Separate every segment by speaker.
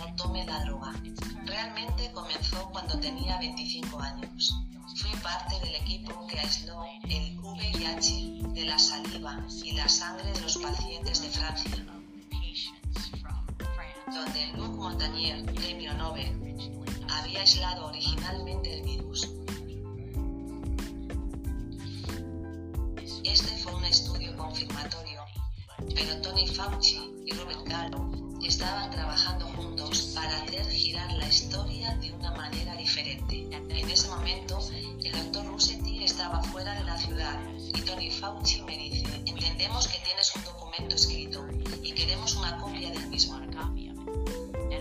Speaker 1: no tomen la droga. Realmente comenzó cuando tenía 25 años. Fui parte del equipo que aisló el VIH de la saliva y la sangre de los pacientes de Francia donde Luc Montagnier, premio Nobel, había aislado originalmente el virus. Este fue un estudio confirmatorio, pero Tony Fauci y Robert Gallo estaban trabajando juntos para hacer girar la historia de una manera diferente. En ese momento, el doctor Russetti estaba fuera de la ciudad y Tony Fauci me dice, entendemos que tienes un documento escrito y queremos una copia del mismo.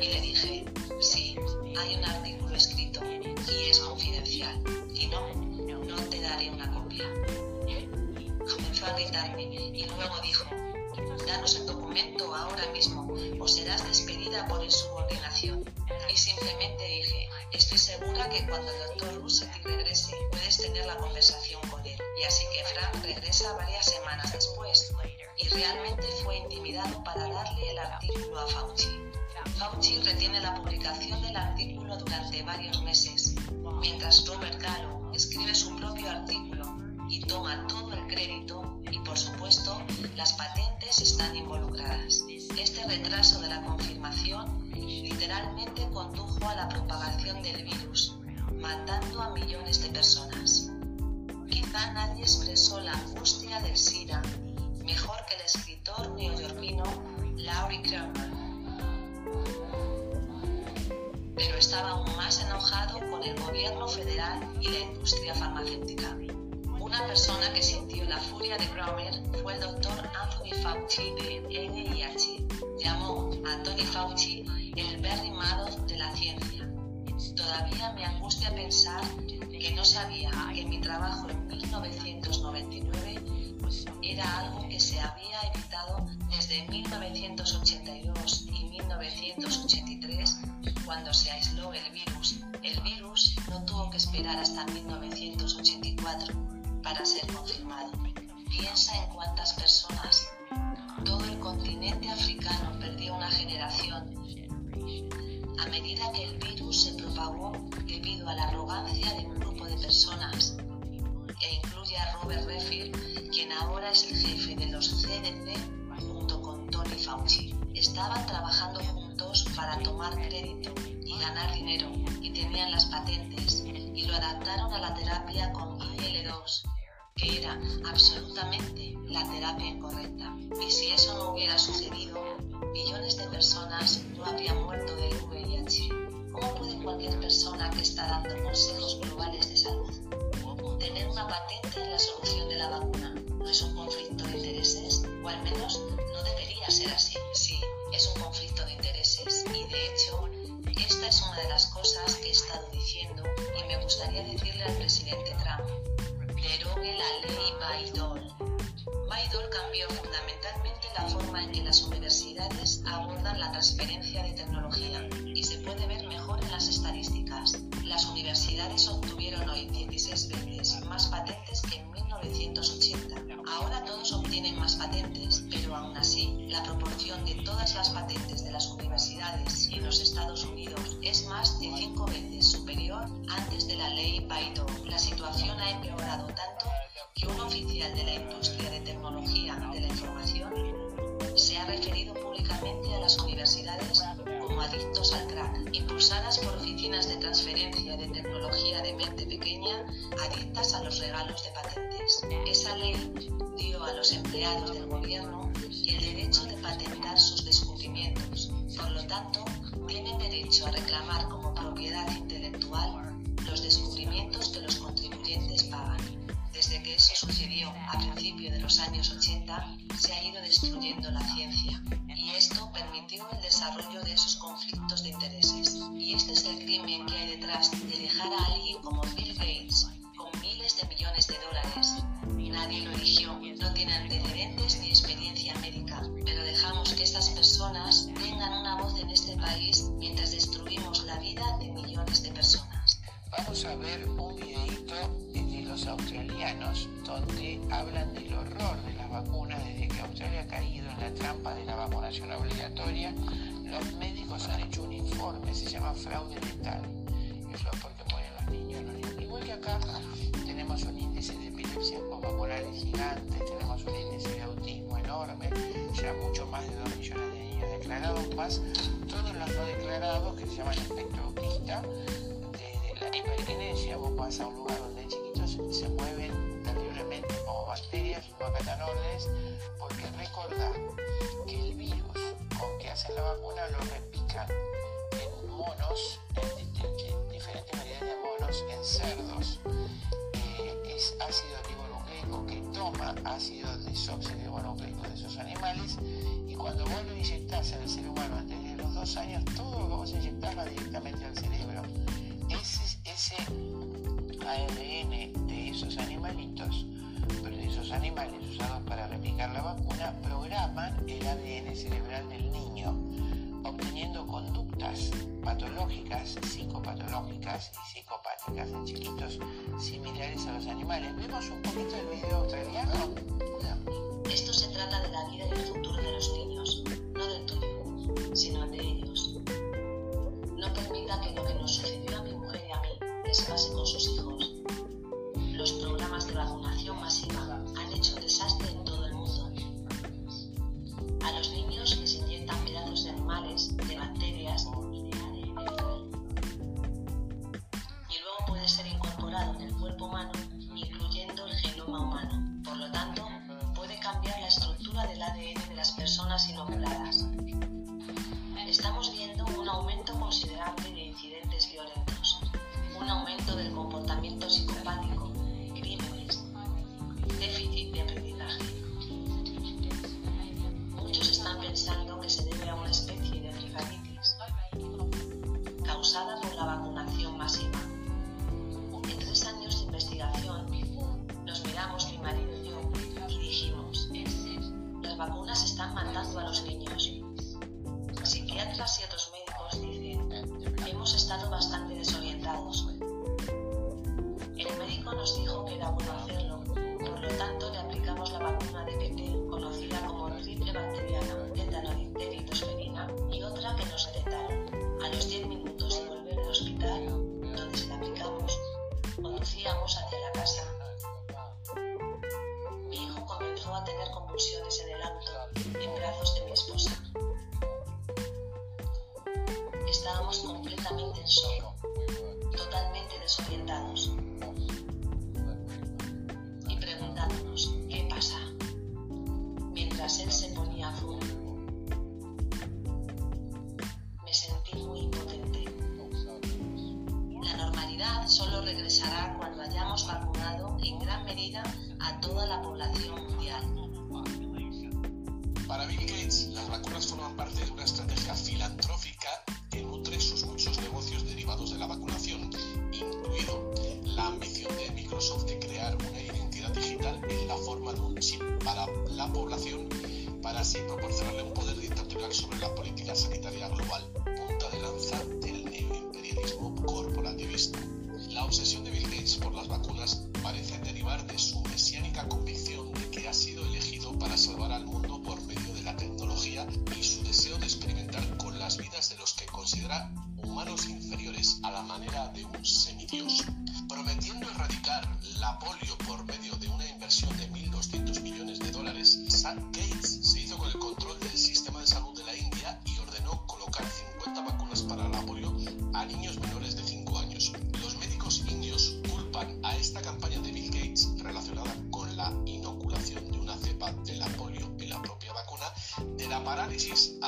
Speaker 1: Y le dije, sí, hay un artículo escrito y es confidencial. Y no, no te daré una copia. Comenzó a gritarme y luego dijo, danos el documento ahora mismo o serás despedida por insubordinación. Y simplemente dije, estoy segura que cuando el doctor Russetti regrese puedes tener la conversación con él. Y así que Frank regresa varias semanas después y realmente fue intimidado para darle el artículo a Fauci. Fauci retiene la publicación del artículo durante varios meses, mientras Robert Gallo escribe su propio artículo y toma todo el crédito y por supuesto las patentes están involucradas. Este retraso de la confirmación literalmente condujo a la propagación del virus, matando a millones de personas. Quizá nadie expresó la angustia del SIDA mejor que el escritor neoyorquino
Speaker 2: Laurie Kramer. Pero estaba aún más enojado con el gobierno federal y la industria farmacéutica. Una persona que sintió la furia de Kramer fue el doctor Anthony Fauci de NIH. Llamó a Tony Fauci el Bernie Madoff de la ciencia. Todavía me angustia pensar que no sabía que mi trabajo en 1999 era algo que se había evitado desde 1982 y 1983 cuando se aisló el virus. El virus no tuvo que esperar hasta 1984 para ser confirmado. Piensa en cuántas personas. Todo el continente africano perdió una generación. A medida que el virus se propagó debido a la arrogancia de un grupo de personas, e incluye a Robert Redfield, quien ahora es el jefe de los CDC junto con Tony Fauci. Estaban trabajando juntos para tomar crédito y ganar dinero y tenían las patentes y lo adaptaron a la terapia con IL-2, que era absolutamente la terapia incorrecta. Y si eso no hubiera sucedido, millones de personas no habrían muerto del VIH. ¿Cómo puede cualquier persona que está dando consejos globales de salud tener una patente en la solución de la vacuna? ¿No es un conflicto de intereses? O al menos no debería ser así. Sí, es un conflicto de intereses. Y de hecho, esta es una de las cosas que he estado diciendo y me gustaría decirle al presidente Trump. Derogue la ley Bayh-Dole. Bayh-Dole cambió fundamentalmente la forma en que las universidades abordan la transferencia de tecnología y se puede ver mejor en las estadísticas. Las universidades obtuvieron hoy 16 veces más patentes que en 1980. Ahora todos obtienen más patentes, pero aún así, la proporción de todas las patentes de las universidades en los Estados Unidos es más de 5 veces superior antes de la ley Bayh-Dole. La situación ha empeorado un oficial de la industria de tecnología de la información se ha referido públicamente a las universidades como adictos al crack, impulsadas por oficinas de transferencia de tecnología de mente pequeña adictas a los regalos de patentes. Esa ley dio a los empleados del gobierno el derecho de patentar sus descubrimientos. Por lo tanto, tienen derecho a reclamar como propiedad intelectual los descubrimientos que los contribuyentes pagan. Desde que eso sucedió a principios de los años 80, se ha ido destruyendo la ciencia y esto permitió el desarrollo de esos conflictos de intereses. Y este es el crimen que hay detrás de dejar a alguien como Bill Gates con miles de millones de dólares. Nadie lo eligió, no tiene antecedentes ni experiencia médica, pero dejamos que estas personas tengan una voz en este país mientras destruimos la vida de millones de personas.
Speaker 3: Vamos a ver un videito australianos donde hablan del horror de las vacunas desde que Australia ha caído en la trampa de la vacunación obligatoria. Los médicos han hecho un informe, se llama fraude letal. Eso es porque mueren los niños, los niños. Igual que acá tenemos un índice de epilepsia posvacunales gigante, tenemos un índice de autismo enorme, ya mucho más de 2 millones de niños declarados, más todos los no declarados que se llaman espectro autista la hiperquinesia, vos vas a un lugar donde chiquitos se mueven terriblemente como bacterias no catanoides, porque recordá que el virus con que hacen la vacuna lo repican en monos, en, en, en diferentes variedades de monos, en cerdos. Eh, es ácido ribonucleico que toma ácido desoxirribonucleico de esos animales y cuando vos lo inyectás el ser humano antes de los dos años, todo lo que vos inyectás va directamente al cerebro ese, ARN de esos animalitos, pero de esos animales usados para replicar la vacuna, programan el ADN cerebral del niño, obteniendo conductas patológicas, psicopatológicas y psicopáticas en chiquitos similares a los animales. ¿Vemos un poquito el video australiano?
Speaker 2: Esto se trata de la vida y el futuro de los niños, no del tuyo, sino de ellos. No permita que lo que nos sucedió a mi mujer se desfase con sus hijos. Los programas de vacunación masiva han hecho un desastre en todo el mundo. A los niños les inyectan pedazos de animales, de bacterias y de ADN. Y luego puede ser incorporado en el cuerpo humano, incluyendo el genoma humano. Por lo tanto, puede cambiar la estructura del ADN de las personas inoculadas.
Speaker 4: Estamos viendo un aumento considerable de incidencias aumento del comportamiento psicopático, crímenes, déficit de aprendizaje. análisis.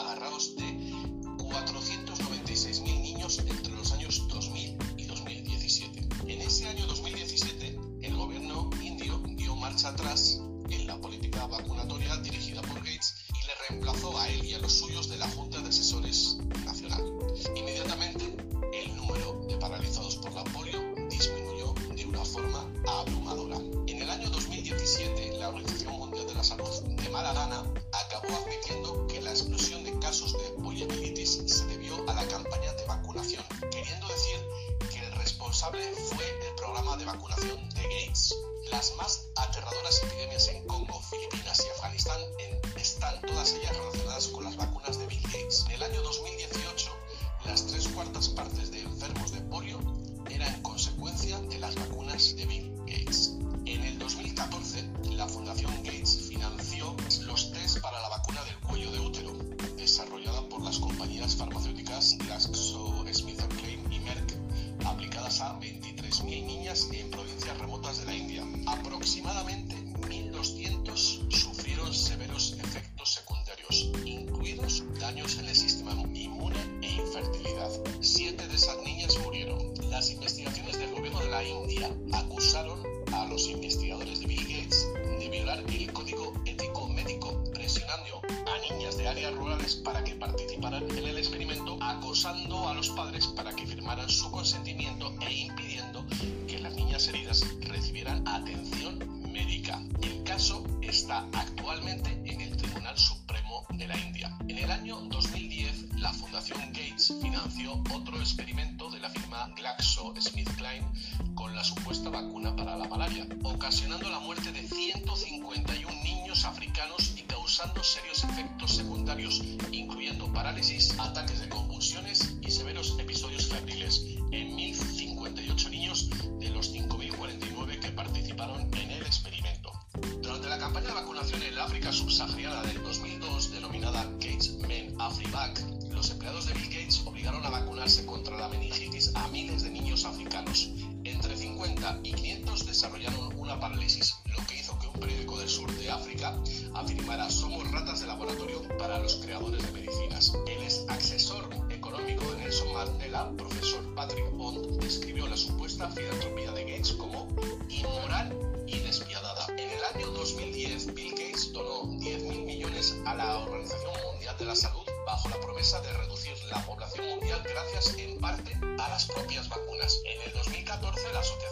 Speaker 4: 14 de la sociedad.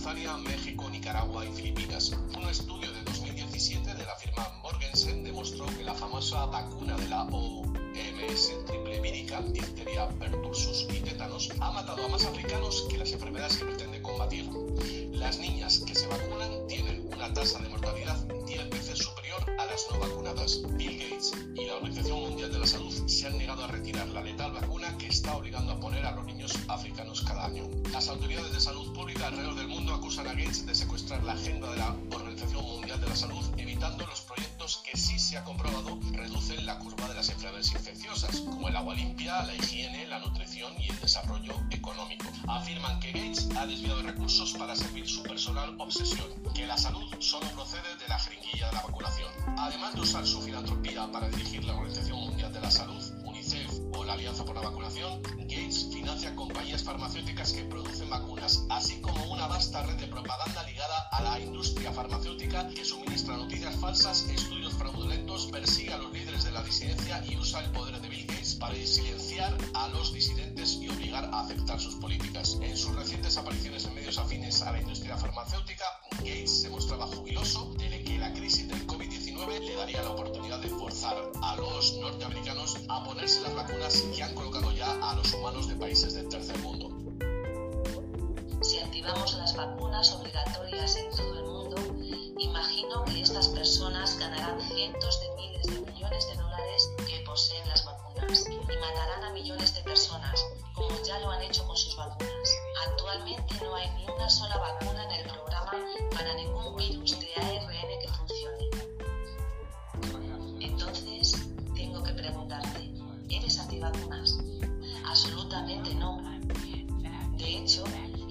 Speaker 4: Tanzania, México, Nicaragua y Filipinas. Un estudio de 2017 de la firma Morgensen demostró que la famosa vacuna de la OMS triple vírica, difteria, pertussis y tétanos, ha matado a más africanos que las enfermedades que pretende combatir. Las niñas que se vacunan tienen una tasa de mortalidad 10 veces superior a las no vacunadas. Bill Gates y la Organización Mundial de la Salud se han negado a retirar la letal vacuna que está obligando a poner a los niños africanos cada año. Las autoridades de salud pública alrededor del mundo acusan a Gates de secuestrar la agenda de la Organización Mundial de la Salud, evitando los proyectos que sí se ha comprobado reducen la curva de las enfermedades infecciosas, como el agua limpia, la higiene, la nutrición y el desarrollo económico. Afirman que Gates ha desviado recursos para servir su personal obsesión, que la salud solo procede de la jeringuilla de la vacunación. Además de usar su filantropía para dirigir la Organización Mundial de la Salud, UNICEF o la Alianza por la Vacunación, Gates financia compañías farmacéuticas que producen vacunas, así como una vasta red de propaganda ligada a la industria farmacéutica que suministra noticias falsas, estudios fraudulentos, persigue a los líderes de la disidencia y usa el poder de Bill Gates para silenciar a los disidentes y obligar a aceptar sus políticas. En sus recientes apariciones en medios afines a la industria farmacéutica, Gates se mostraba jubiloso de que la crisis del COVID-19 le daría la oportunidad de forzar a los norteamericanos a ponerse las vacunas que han colocado ya a los humanos de países del tercer mundo.
Speaker 2: Si activamos las vacunas obligatorias en todo el mundo, imagino que estas personas ganarán cientos de miles de millones de dólares que poseen las y matarán a millones de personas, como ya lo han hecho con sus vacunas. Actualmente no hay ni una sola vacuna en el programa para ningún virus de ARN que funcione. Entonces, tengo que preguntarte, ¿eres antivacunas? Absolutamente no. De hecho,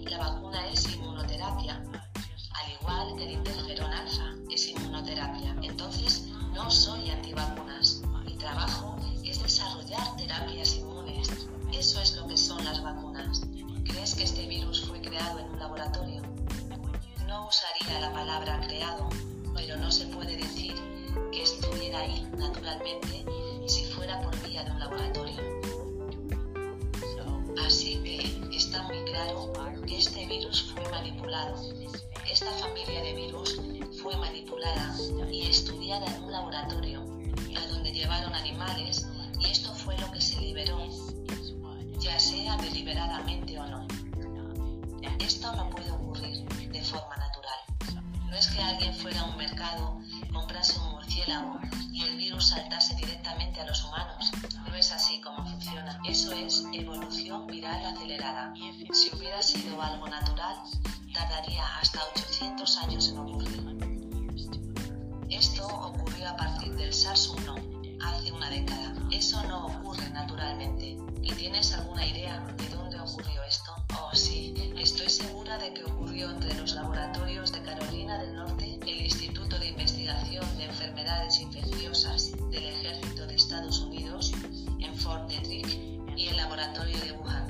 Speaker 2: la vacuna es inmunoterapia, al igual que el interferón alfa es inmunoterapia. Entonces, no soy antivacunas. Mi trabajo terapias inmunes. Eso es lo que son las vacunas. ¿Crees que este virus fue creado en un laboratorio? No usaría la palabra creado, pero no se puede decir que estuviera ahí naturalmente si fuera por vía de un laboratorio. Así que está muy claro que este virus fue manipulado. Esta familia de virus fue manipulada y estudiada en un laboratorio, a donde llevaron animales y esto fue lo que se liberó, ya sea deliberadamente o no. Esto no puede ocurrir de forma natural. No es que alguien fuera a un mercado, comprase un murciélago y el virus saltase directamente a los humanos. No es así como funciona. Eso es evolución viral acelerada. Si hubiera sido algo natural, tardaría hasta 800 años en ocurrir. Esto ocurrió a partir del SARS-1, hace una Eso no ocurre naturalmente. ¿Y tienes alguna idea de dónde ocurrió esto? Oh, sí, estoy segura de que ocurrió entre los laboratorios de Carolina del Norte, el Instituto de Investigación de Enfermedades Infecciosas del Ejército de Estados Unidos, en Fort Detrick, y el laboratorio de Wuhan.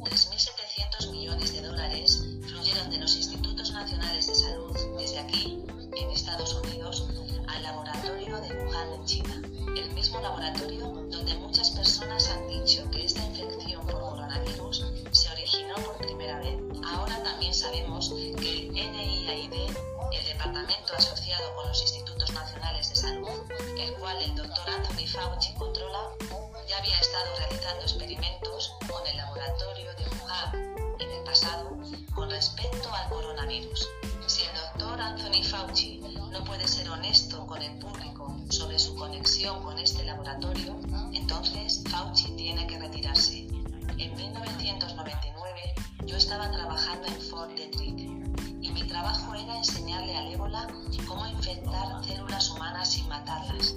Speaker 2: 3.700 millones de dólares fluyeron de los institutos nacionales de salud desde aquí, en Estados Unidos, al laboratorio de Wuhan en China. El mismo laboratorio donde muchas personas han dicho que esta infección por coronavirus se originó por primera vez. Ahora también sabemos que el NIAID, el departamento asociado con los institutos nacionales de salud, el cual el doctor Anthony Fauci controla, ya había estado realizando experimentos con el laboratorio de Wuhan en el pasado con respecto al coronavirus. Si el doctor Anthony Fauci entonces Fauci tiene que retirarse. En 1999, COVID-19, yo estaba trabajando en Fort Detrick y mi trabajo era enseñarle al ébola cómo infectar células humanas sin matarlas.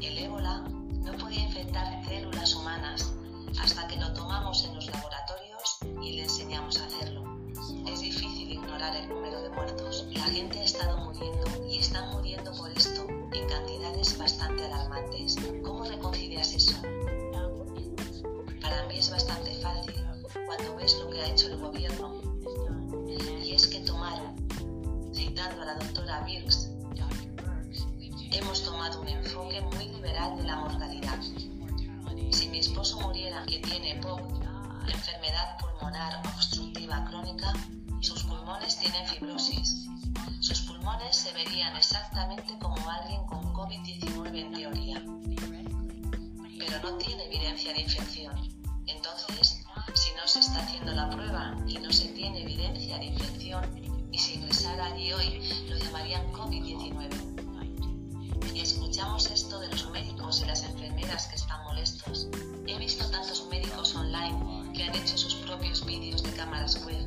Speaker 2: El ébola no podía infectar células humanas hasta que lo tomamos en Birx, hemos tomado un enfoque muy liberal de la mortalidad. Si mi esposo muriera, que tiene POC, enfermedad pulmonar obstructiva crónica, sus pulmones tienen fibrosis. Sus pulmones se verían exactamente como alguien con COVID-19 en teoría, pero no tiene evidencia de infección. Entonces, si no se está haciendo la prueba y no se tiene evidencia de infección, y si ingresara allí hoy, lo llamarían COVID-19. Y escuchamos esto de los médicos y las enfermeras que están molestos. He visto tantos médicos online que han hecho sus propios vídeos de cámaras web,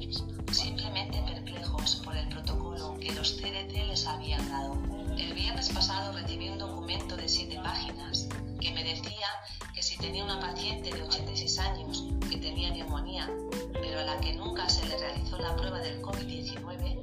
Speaker 2: simplemente perplejos por el protocolo que los CDC les habían dado. El viernes pasado recibí un documento de 7 páginas que me decía que si tenía una paciente de 86 años que tenía neumonía, pero a la que nunca se le realizó la prueba del COVID-19,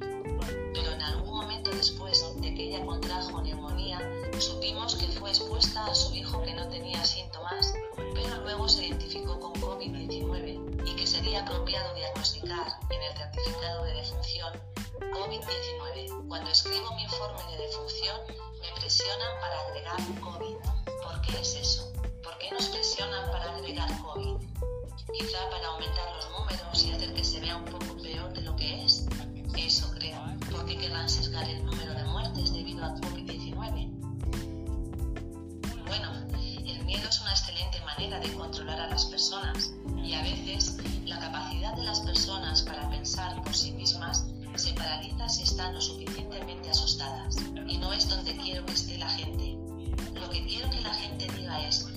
Speaker 2: pero en algún momento después de que ella contrajo neumonía, supimos que fue expuesta a su hijo que no tenía síntomas, pero luego se identificó con COVID-19 y que sería apropiado diagnosticar en el certificado de defunción COVID-19. Cuando escribo mi informe de defunción, me presionan para agregar COVID. ¿Por qué es eso? ¿Por qué nos presionan para agregar COVID? Quizá para aumentar los números y hacer que se vea un poco peor de lo que es. Eso creo. ¿Por qué querrán sesgar el número de muertes debido a COVID-19? Bueno, el miedo es una excelente manera de controlar a las personas y a veces la capacidad de las personas para pensar por sí mismas se paraliza si están lo suficientemente asustadas. Y no es donde quiero que esté la gente. Lo que quiero que la gente diga es,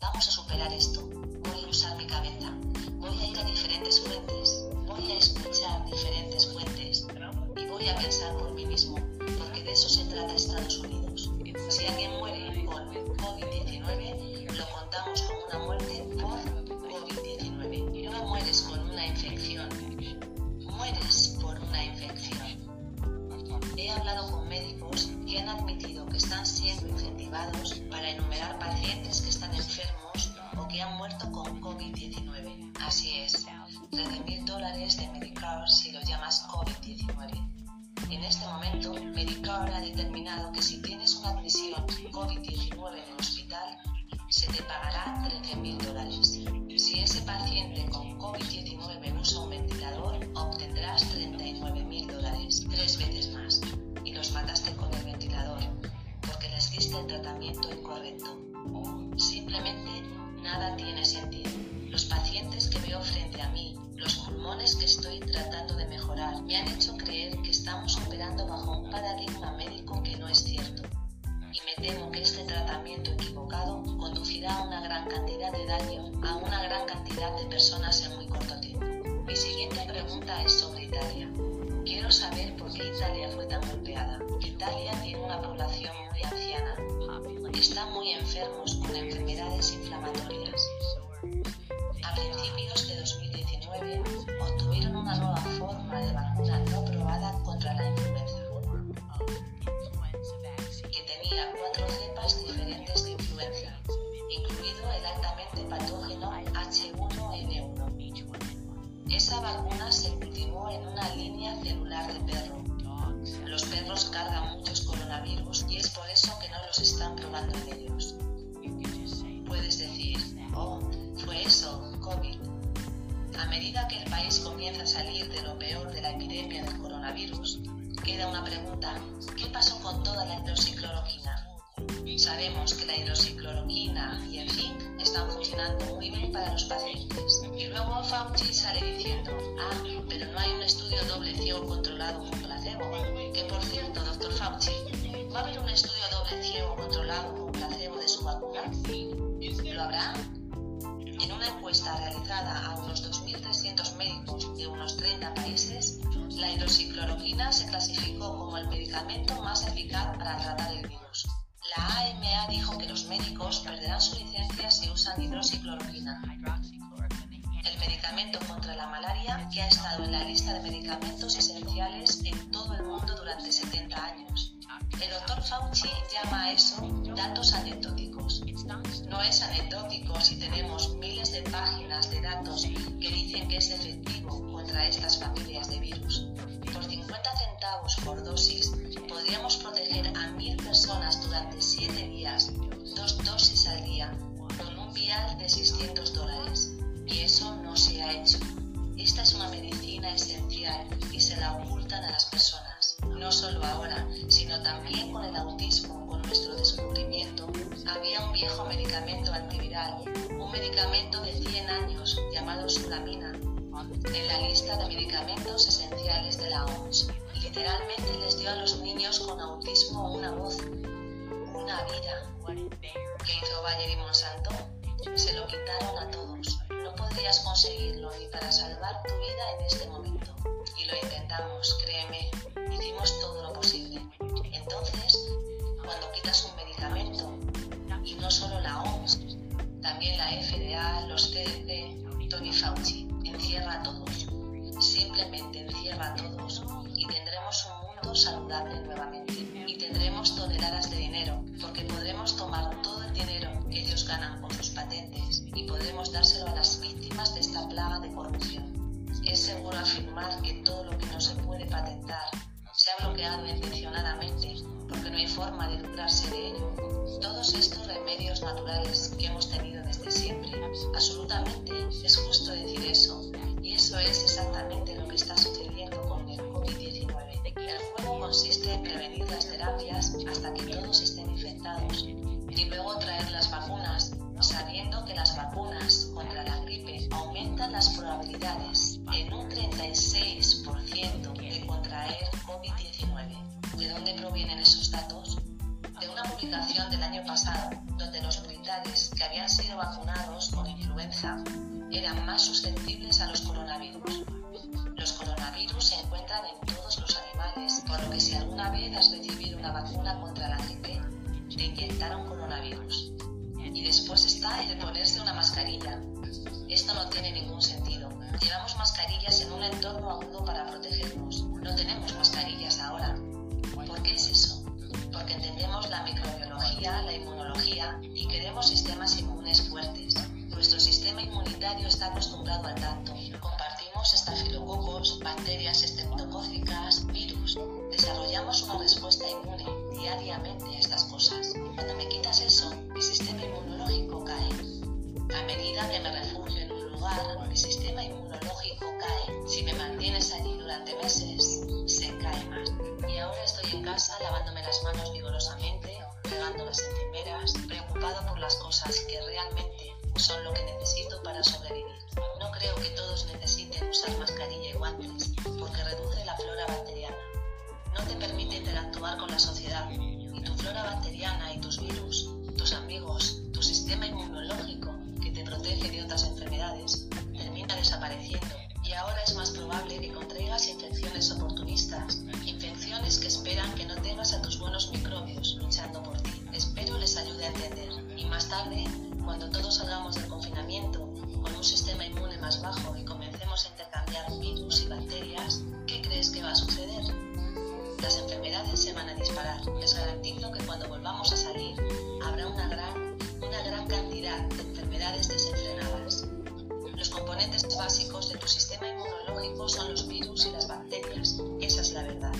Speaker 2: vamos a superar esto, voy a usar mi cabeza, voy a ir a diferentes fuentes, voy a escuchar diferentes fuentes y voy a pensar por mí mismo, porque de eso se trata Estados Unidos. Si alguien muere con COVID-19, lo contamos como una muerte por COVID-19. No mueres con una infección, mueres por una infección. He hablado con médicos que han admitido que están siendo incentivados para enumerar pacientes que están enfermos o que han muerto con COVID-19. Así es, 13.000 dólares de Medicare si lo llamas COVID-19. En este momento, Medicare ha determinado que si tienes una admisión COVID-19 en el hospital, se te pagará 13.000 dólares. Si ese paciente con COVID-19 usa un ventilador, obtendrás 39.000 dólares, tres veces más. Y los mataste con el ventilador, porque les diste el tratamiento incorrecto. Simplemente nada tiene sentido. Los pacientes que veo frente a mí, los pulmones que estoy tratando de mejorar, me han hecho paradigma médico que no es cierto. Y me temo que este tratamiento equivocado conducirá a una gran cantidad de daño a una gran cantidad de personas en muy corto tiempo. Mi siguiente pregunta es sobre Italia. Quiero saber por qué Italia fue tan golpeada. Italia tiene una población muy anciana. Están muy enfermos con enfermedades inflamatorias. A principios de 2019 obtuvieron una nueva forma de vacuna no probada contra la influenza, celular de perro. Los perros cargan muchos coronavirus y es por eso que no los están probando en ellos. Puedes decir, oh, fue eso, COVID. A medida que el país comienza a salir de lo peor de la epidemia del coronavirus, queda una pregunta, ¿qué pasó con toda la hidroxicloroquina? Sabemos que la hidroxicloroquina y el zinc están funcionando muy bien para los pacientes. Y luego Fauci sale diciendo, ah, pero no hay un estudio doble ciego controlado con placebo. Que por cierto, doctor Fauci, ¿va a haber un estudio doble ciego controlado con placebo de su vacuna? ¿Lo habrá? En una encuesta realizada a unos 2.300 300 médicos de unos 30 países, la hidroxicloroquina se clasificó como el medicamento más eficaz para tratar el virus. La AMA dijo que los médicos perderán su licencia si usan hidroxicloroquina. El medicamento contra la malaria que ha estado en la lista de medicamentos esenciales en todo el mundo durante 70 años. El doctor Fauci llama a eso datos anecdóticos. No es anecdótico si tenemos miles de páginas de datos que dicen que es efectivo contra estas familias de virus. Por 50 centavos por dosis podríamos proteger a mil personas durante 7 días, dos dosis al día, con un vial de 600 dólares. Y eso no se ha hecho. Esta es una medicina esencial y se la ocultan a las personas. No solo ahora, sino también con el autismo, con nuestro descubrimiento. Había un viejo medicamento antiviral, un medicamento de 100 años llamado sulamina, en la lista de medicamentos esenciales de la OMS. Literalmente les dio a los niños con autismo una voz, una vida. ¿Qué hizo Bayer y Monsanto? Se lo quitaron a todos. No podrías conseguirlo ni para salvar tu vida en este momento. Y lo intentamos, créeme. Hicimos todo lo posible. Entonces, cuando quitas un medicamento, y no solo la OMS, también la FDA, los CDC, Tony Fauci, encierra a todos. Simplemente encierra a todos y tendremos un mundo saludable nuevamente. Y tendremos toneladas de dinero, porque podremos tomar todo el dinero que ellos ganan con sus patentes y podremos dárselo a las víctimas de esta plaga de corrupción. Es seguro afirmar que todo lo que no se puede patentar se ha bloqueado intencionadamente porque no hay forma de librarse de ello. Todos estos remedios naturales que hemos tenido desde siempre, absolutamente es justo decir eso, eso es exactamente lo que está sucediendo con el COVID-19. El juego consiste en prevenir las terapias hasta que todos estén infectados y luego traer las vacunas, sabiendo que las vacunas contra la gripe aumentan las probabilidades en un 36% de contraer COVID-19. ¿De dónde provienen esos datos? De una publicación del año pasado, donde los militares que habían sido vacunados con influenza eran más susceptibles a los coronavirus. Los coronavirus se encuentran en todos los animales, por lo que si alguna vez has recibido una vacuna contra la gripe, te inyectaron coronavirus. Y después está el ponerse una mascarilla. Esto no tiene ningún sentido. Llevamos mascarillas en un entorno agudo para protegernos. No tenemos mascarillas ahora. ¿Por qué es eso? Porque entendemos la microbiología, la inmunología y queremos sistemas inmunes fuertes. Nuestro sistema inmunitario está acostumbrado a tanto. Compartimos estafilococos, bacterias estreptocócicas, virus. Desarrollamos una respuesta inmune diariamente a estas cosas. Cuando me quitas eso, mi sistema inmunológico cae. A medida que me refugio en un lugar, mi sistema inmunológico cae. Si me mantienes allí durante meses, se cae más. Y ahora estoy en casa lavándome las manos vigorosamente, pegando las enfermeras, preocupado por las cosas que realmente son lo que necesito para sobrevivir. No creo que todos necesiten usar mascarilla y guantes, porque reduce la flora bacteriana. No te permite interactuar con la sociedad, y tu flora bacteriana y tus virus, tus amigos, tu sistema inmunológico protege de otras enfermedades, termina desapareciendo. Y ahora es más probable que contraigas infecciones oportunistas, infecciones que esperan que no tengas a tus buenos microbios luchando por ti. Espero les ayude a entender. Y más tarde, cuando todos salgamos del confinamiento con un sistema inmune más bajo y comencemos a intercambiar virus y bacterias, ¿qué crees que va a suceder? Las enfermedades se van a disparar. Les garantizo que cuando volvamos a salir habrá una gran, una gran cantidad de enfermedades desenfrenadas. Los componentes básicos de tu sistema inmunológico son los virus y las bacterias. Esa es la verdad.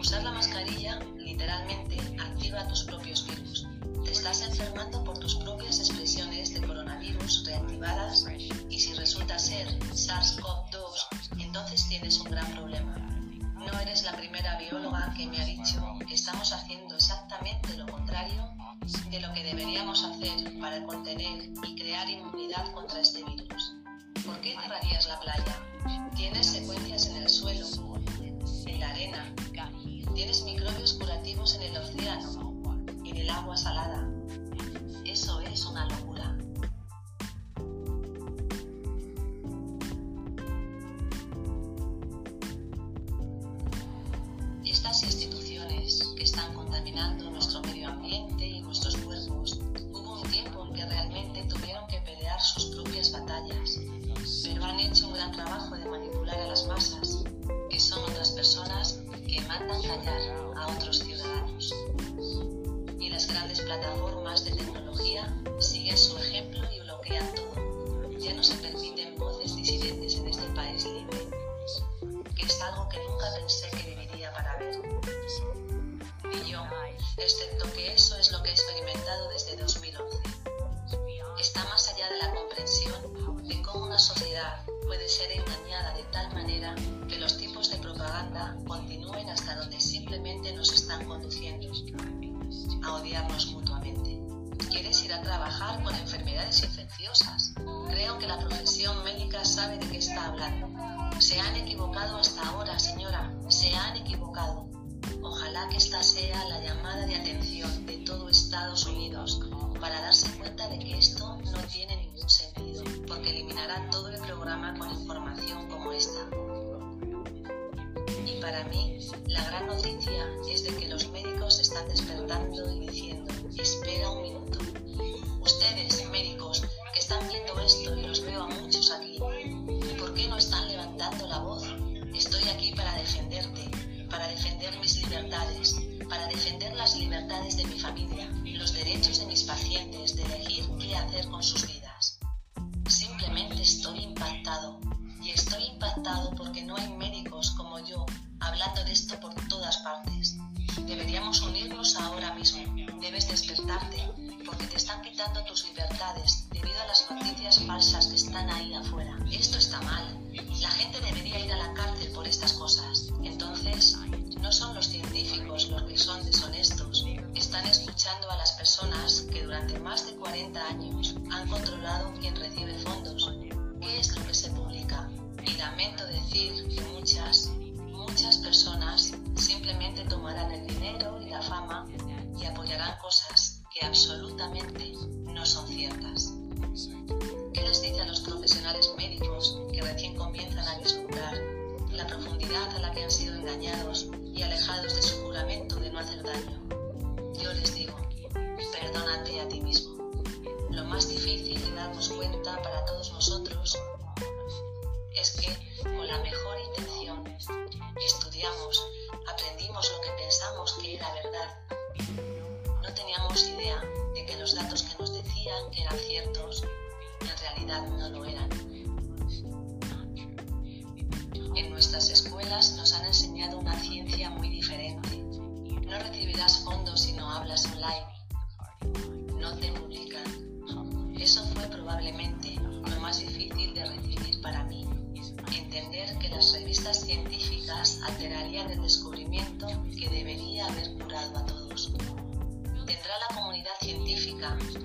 Speaker 2: Usar la mascarilla literalmente activa tus propios virus. Te estás enfermando por tus propias expresiones de coronavirus reactivadas y si resulta ser SARS-CoV-2, entonces tienes un gran problema. No eres la primera bióloga que me ha dicho que estamos haciendo exactamente lo contrario de lo que deberíamos hacer para contener y crear inmunidad contra este virus. ¿Por qué cerrarías la playa? Tienes secuencias en el suelo,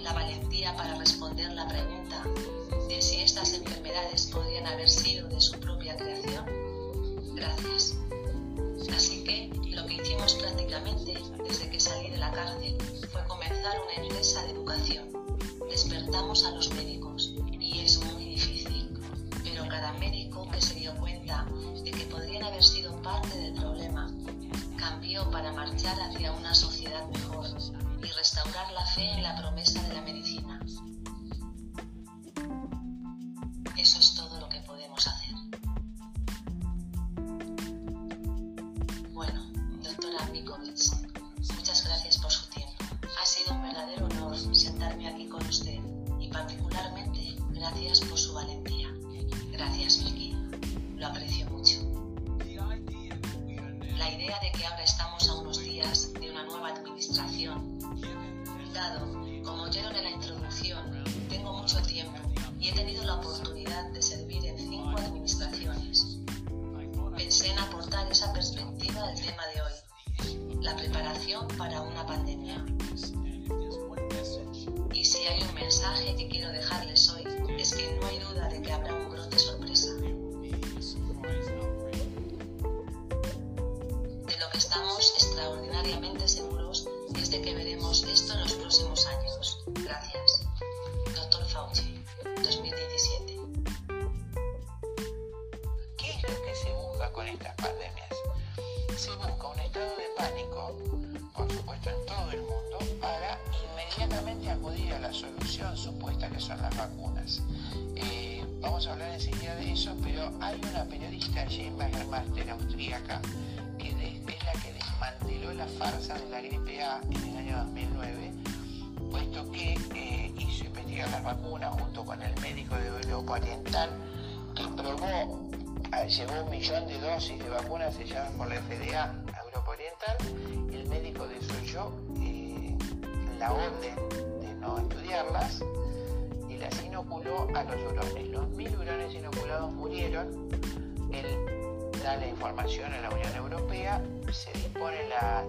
Speaker 2: la valentía para responder la pregunta de si estas enfermedades podían haber sido de su propia creación? Gracias. Así que lo que hicimos prácticamente desde que salí de la cárcel fue comenzar una empresa de educación. Despertamos a los médicos y es muy difícil, pero cada médico que se dio cuenta de que podrían haber sido parte del problema cambió para marchar hacia una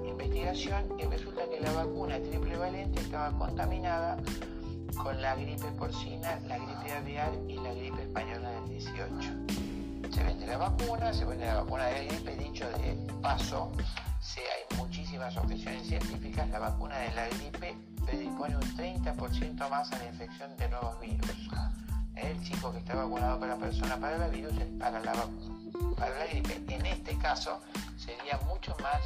Speaker 2: investigación y resulta que la vacuna triple valente estaba contaminada con la gripe porcina, la gripe aviar y la gripe española del 18. Se vende la vacuna, se vende la vacuna de la gripe, dicho de paso, si hay muchísimas objeciones científicas, la vacuna de la gripe predispone un 30% más a la infección de nuevos virus. El chico que está vacunado para la persona para el virus es para la, vacuna para la gripe. En este caso, sería mucho más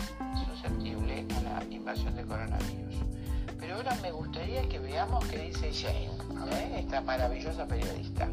Speaker 2: susceptible a la invasión de coronavirus. Pero ahora me gustaría que veamos qué dice Jane, ¿eh? esta maravillosa periodista.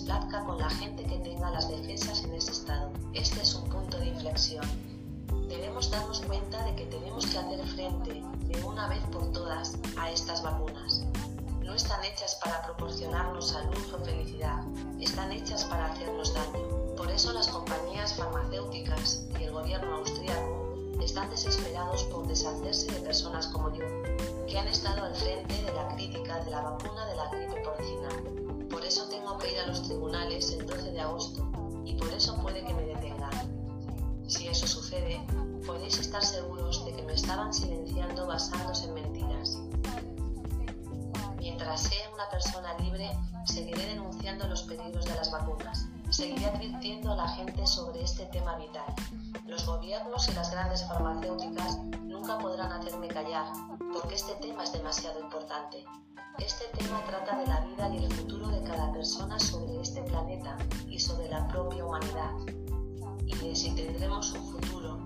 Speaker 5: complazca con la gente que tenga las defensas en ese estado. Este es un punto de inflexión. Debemos darnos cuenta de que tenemos que hacer frente, de una vez por todas, a estas vacunas. No están hechas para proporcionarnos salud o felicidad, están hechas para hacernos daño. Por eso las compañías farmacéuticas y el gobierno austriaco están desesperados por deshacerse de personas como yo, que han estado al frente de la crítica de la vacuna de la gripe porcina eso tengo que ir a los tribunales el 12 de agosto y por eso puede que me detengan. Si eso sucede, podéis estar seguros de que me estaban silenciando basándose en mentiras.
Speaker 2: Mientras sea una persona libre, seguiré denunciando los peligros de las vacunas. Seguiré advirtiendo a la gente sobre este tema vital. Los gobiernos y las grandes farmacéuticas nunca podrán hacerme callar, porque este tema es demasiado importante. Este tema trata de la vida y el futuro de cada persona sobre este planeta y sobre la propia humanidad. Y de si tendremos un futuro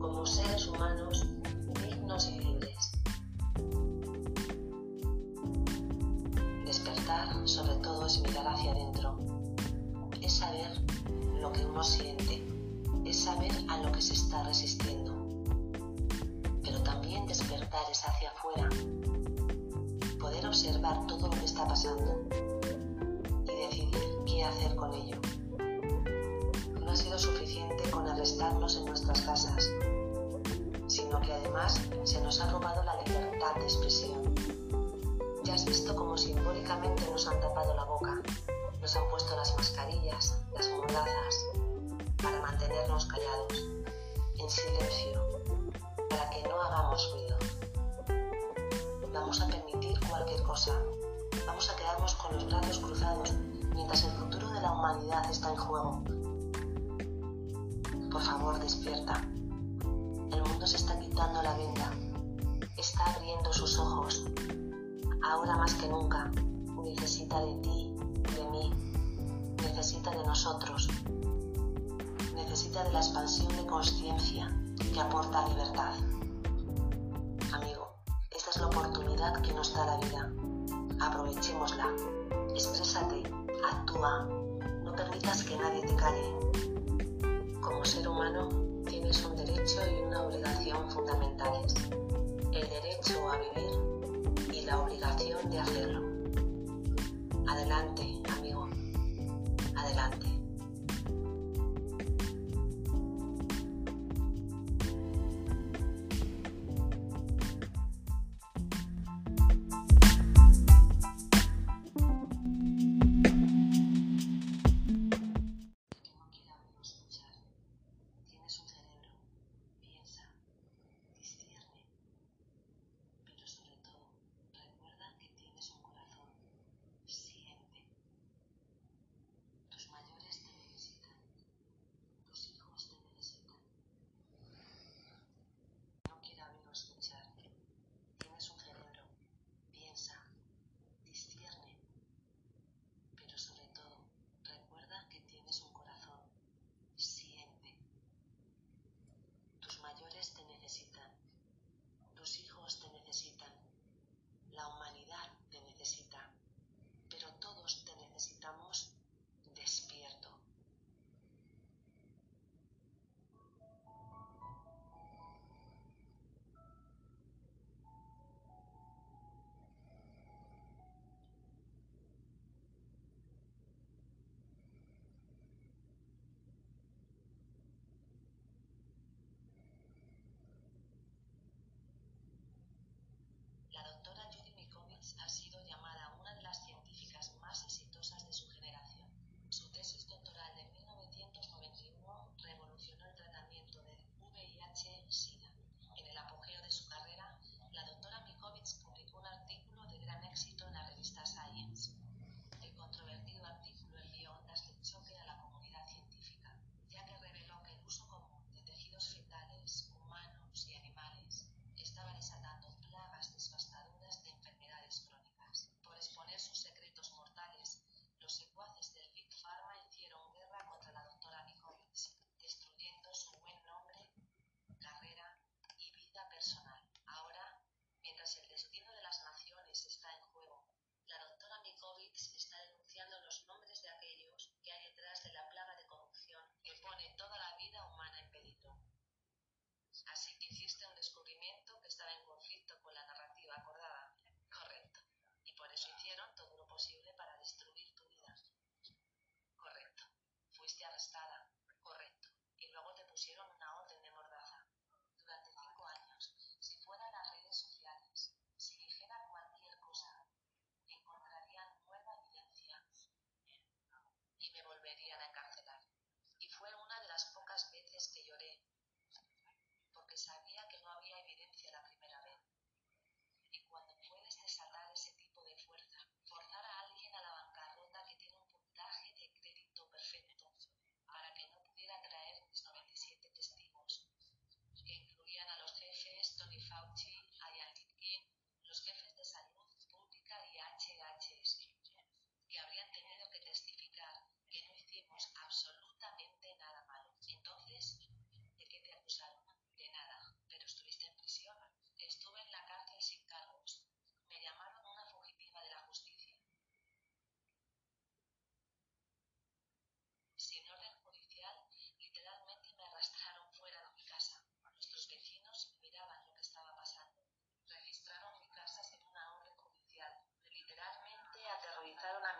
Speaker 2: como seres humanos dignos y libres. Despertar sobre todo es mirar hacia adentro. Es saber lo que uno siente. Es saber a lo que se está resistiendo. Pero también despertar es hacia afuera poder observar todo lo que está pasando y decidir qué hacer con ello. No ha sido suficiente con arrestarnos en nuestras casas, sino que además se nos ha robado la libertad de expresión. Ya has visto cómo simbólicamente nos han tapado la boca, nos han puesto las mascarillas, las mordazas, para mantenernos callados, en silencio, para que no hagamos ruido. Vamos a permitir cualquier cosa. Vamos a quedarnos con los brazos cruzados mientras el futuro de la humanidad está en juego. Por favor, despierta. El mundo se está quitando la venda. Está abriendo sus ojos. Ahora más que nunca necesita de ti, de mí. Necesita de nosotros. Necesita de la expansión de conciencia que aporta libertad. Amigo, esta es la oportunidad que nos da la vida. Aprovechémosla. Exprésate, actúa. No permitas que nadie te calle. Como ser humano, tienes un derecho y una obligación fundamentales. El derecho a vivir y la obligación de hacerlo. Adelante, amigo. Adelante.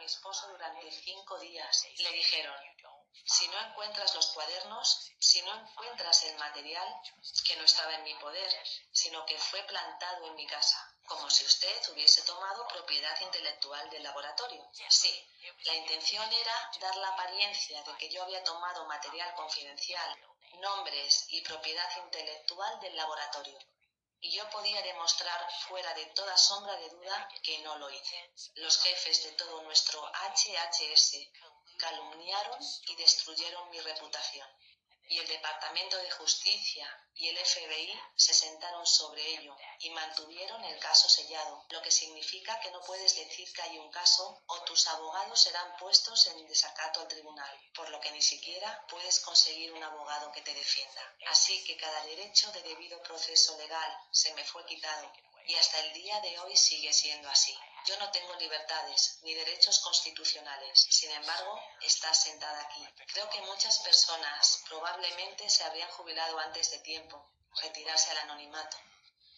Speaker 2: Mi esposo durante cinco días. Le dijeron, si no encuentras los cuadernos, si no encuentras el material, que no estaba en mi poder, sino que fue plantado en mi casa, como si usted hubiese tomado propiedad intelectual del laboratorio. Sí, la intención era dar la apariencia de que yo había tomado material confidencial, nombres y propiedad intelectual del laboratorio. Y yo podía demostrar fuera de toda sombra de duda que no lo hice. Los jefes de todo nuestro HHS calumniaron y destruyeron mi reputación. Y el Departamento de Justicia y el FBI se sentaron sobre ello y mantuvieron el caso sellado, lo que significa que no puedes decir que hay un caso o tus abogados serán puestos en desacato al tribunal, por lo que ni siquiera puedes conseguir un abogado que te defienda. Así que cada derecho de debido proceso legal se me fue quitado y hasta el día de hoy sigue siendo así. Yo no tengo libertades ni derechos constitucionales. Sin embargo, estás sentada aquí. Creo que muchas personas probablemente se habrían jubilado antes de tiempo, retirarse al anonimato.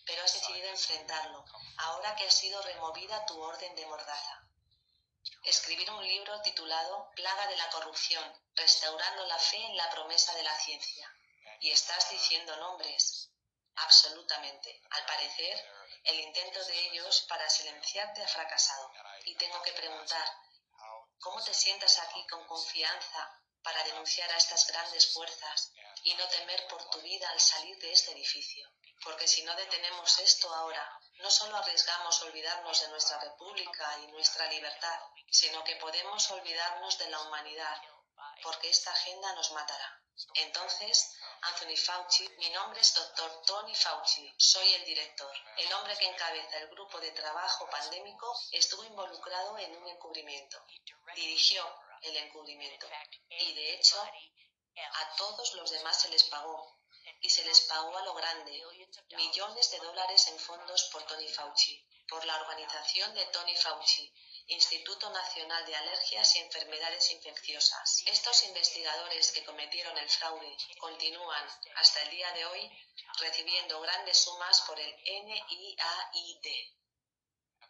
Speaker 2: Pero has decidido enfrentarlo, ahora que ha sido removida tu orden de mordaza. Escribir un libro titulado Plaga de la corrupción, restaurando la fe en la promesa de la ciencia. Y estás diciendo nombres. Absolutamente. Al parecer, el intento de ellos para silenciarte ha fracasado. Y tengo que preguntar, ¿cómo te sientas aquí con confianza para denunciar a estas grandes fuerzas y no temer por tu vida al salir de este edificio? Porque si no detenemos esto ahora, no solo arriesgamos olvidarnos de nuestra república y nuestra libertad, sino que podemos olvidarnos de la humanidad, porque esta agenda nos matará. Entonces, Anthony Fauci, mi nombre es Dr. Tony Fauci, soy el director. El hombre que encabeza el grupo de trabajo pandémico estuvo involucrado en un encubrimiento. Dirigió el encubrimiento. Y de hecho, a todos los demás se les pagó. Y se les pagó a lo grande, millones de dólares en fondos por Tony Fauci, por la organización de Tony Fauci, Instituto Nacional de Alergias y Enfermedades Infecciosas. Estos investigadores que cometieron el fraude continúan hasta el día de hoy recibiendo grandes sumas por el NIAID.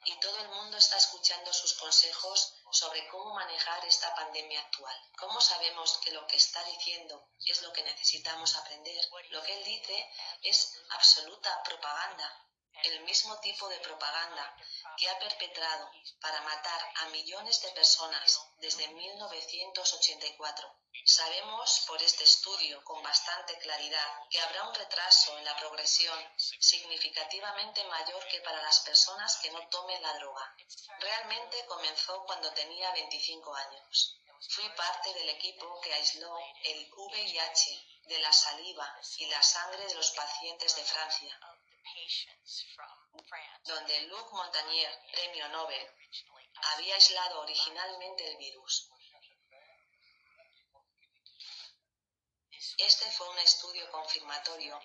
Speaker 2: Y todo el mundo está escuchando sus consejos sobre cómo manejar esta pandemia actual. ¿Cómo sabemos que lo que está diciendo es lo que necesitamos aprender? Lo que él dice es absoluta propaganda el mismo tipo de propaganda que ha perpetrado para matar a millones de personas desde 1984. Sabemos por este estudio con bastante claridad que habrá un retraso en la progresión significativamente mayor que para las personas que no tomen la droga. Realmente comenzó cuando tenía 25 años. Fui parte del equipo que aisló el VIH de la saliva y la sangre de los pacientes de Francia donde Luc Montagnier, premio Nobel, había aislado originalmente el virus. Este fue un estudio confirmatorio,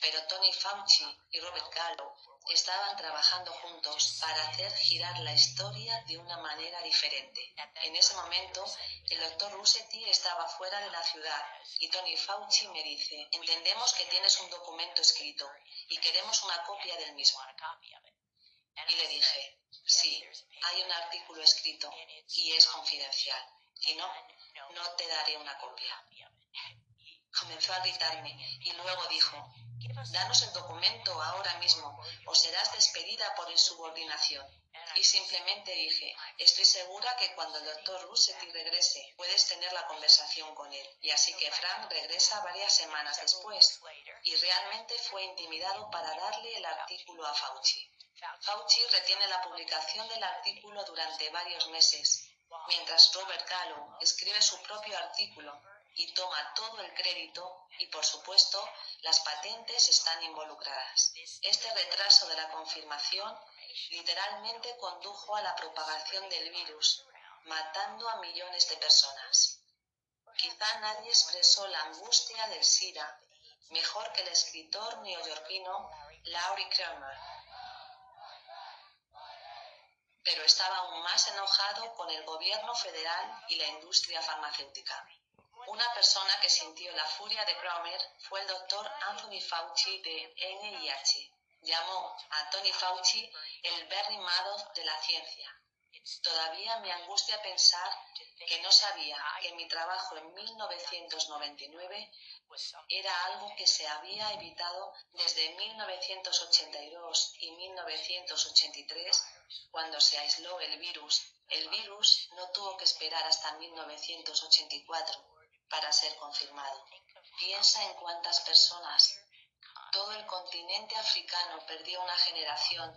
Speaker 2: pero Tony Fauci y Robert Gallo estaban trabajando juntos para hacer girar la historia de una manera diferente. En ese momento, el doctor Russetti estaba fuera de la ciudad y Tony Fauci me dice, entendemos que tienes un documento escrito y queremos una copia del mismo. Y le dije, sí, hay un artículo escrito y es confidencial. Y no, no te daré una copia. Comenzó a gritarme y luego dijo, danos el documento ahora mismo o serás despedida por insubordinación. Y simplemente dije, estoy segura que cuando el doctor Russetti regrese puedes tener la conversación con él. Y así que Frank regresa varias semanas después y realmente fue intimidado para darle el artículo a Fauci. Fauci retiene la publicación del artículo durante varios meses, mientras Robert Gallo escribe su propio artículo y toma todo el crédito y por supuesto las patentes están involucradas. Este retraso de la confirmación literalmente condujo a la propagación del virus, matando a millones de personas. Quizá nadie expresó la angustia del SIDA mejor que el escritor neoyorquino Laurie Kramer. Pero estaba aún más enojado con el gobierno federal y la industria farmacéutica. Una persona que sintió la furia de Kramer fue el doctor Anthony Fauci de NIH. Llamó a Tony Fauci el Bernie Madoff de la ciencia. Todavía me angustia pensar que no sabía que mi trabajo en 1999 era algo que se había evitado desde 1982 y 1983, cuando se aisló el virus. El virus no tuvo que esperar hasta 1984 para ser confirmado. Piensa en cuántas personas. Todo el continente africano perdió una generación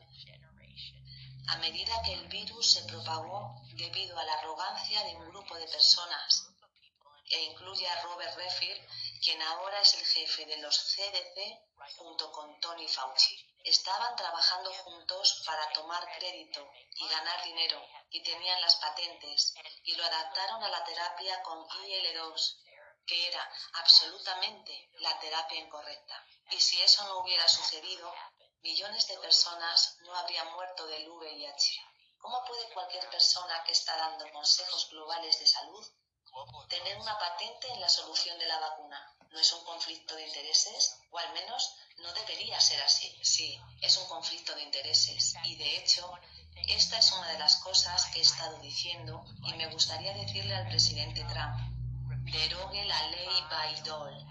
Speaker 2: a medida que el virus se propagó debido a la arrogancia de un grupo de personas, e incluye a Robert Redfield, quien ahora es el jefe de los CDC, junto con Tony Fauci. Estaban trabajando juntos para tomar crédito y ganar dinero, y tenían las patentes, y lo adaptaron a la terapia con IL-2, que era absolutamente la terapia incorrecta. Y si eso no hubiera sucedido, millones de personas no habrían muerto del VIH. ¿Cómo puede cualquier persona que está dando consejos globales de salud tener una patente en la solución de la vacuna? ¿No es un conflicto de intereses? O al menos no debería ser así. Sí, es un conflicto de intereses. Y de hecho, esta es una de las cosas que he estado diciendo y me gustaría decirle al presidente Trump. Derogue la ley Bayh-Dole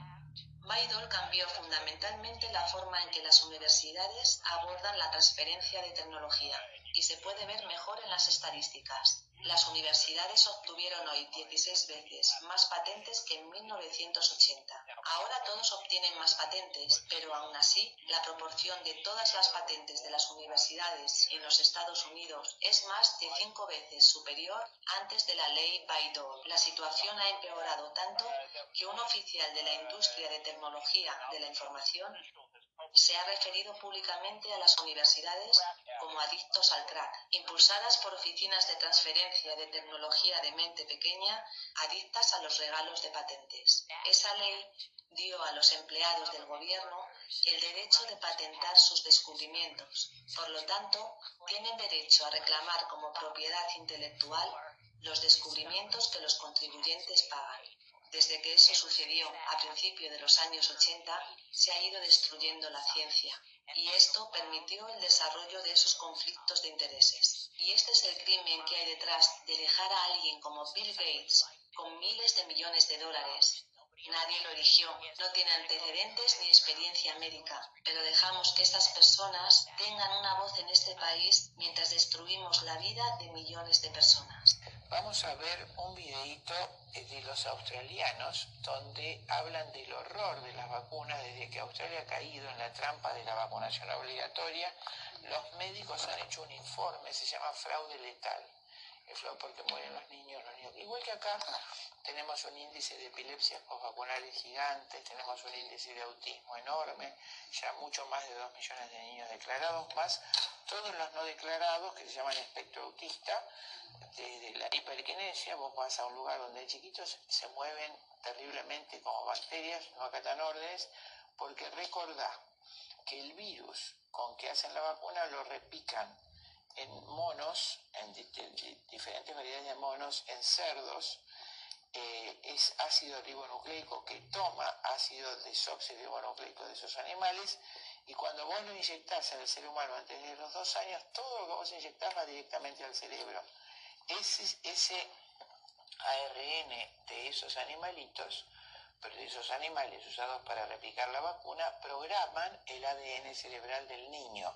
Speaker 2: Bayh-Dole cambió fundamentalmente la forma en que las universidades abordan la transferencia de tecnología y se puede ver mejor en las estadísticas. Las universidades obtuvieron hoy 16 veces más patentes que en 1980. Ahora todos obtienen más patentes, pero aún así, la proporción de todas las patentes de las universidades en los Estados Unidos es más de cinco veces superior antes de la ley Bayh-Dole. La situación ha empeorado tanto que un oficial de la industria de tecnología de la información se ha referido públicamente a las universidades como adictos al crack, impulsadas por oficinas de transferencia de tecnología de mente pequeña, adictas a los regalos de patentes. Esa ley dio a los empleados del gobierno el derecho de patentar sus descubrimientos. Por lo tanto, tienen derecho a reclamar como propiedad intelectual los descubrimientos que los contribuyentes pagan. Desde que eso sucedió a principios de los años 80, se ha ido destruyendo la ciencia, y esto permitió el desarrollo de esos conflictos de intereses. Y este es el crimen que hay detrás de dejar a alguien como Bill Gates, con miles de millones de dólares. Nadie lo eligió, no tiene antecedentes ni experiencia médica, pero dejamos que estas personas tengan una voz en este país mientras destruimos la vida de millones de personas.
Speaker 3: Vamos a ver un videíto de los australianos donde hablan del horror de las vacunas desde que Australia ha caído en la trampa de la vacunación obligatoria. Los médicos han hecho un informe, se llama fraude letal. Es porque mueren los niños, los niños. Igual que acá tenemos un índice de epilepsia postvacunales gigante, tenemos un índice de autismo enorme, ya mucho más de 2 millones de niños declarados, más todos los no declarados que se llaman espectro autista, desde la hiperquinesia, vos vas a un lugar donde chiquitos, se mueven terriblemente como bacterias, no acatan órdenes, porque recordá que el virus con que hacen la vacuna lo repican en monos, en diferentes variedades de monos, en cerdos, eh, es ácido ribonucleico que toma ácido desoxirribonucleico de esos animales y cuando vos lo inyectás en el ser humano antes de los dos años, todo lo que vos inyectás va directamente al cerebro. Ese, ese ARN de esos animalitos, pero de esos animales usados para replicar la vacuna, programan el ADN cerebral del niño,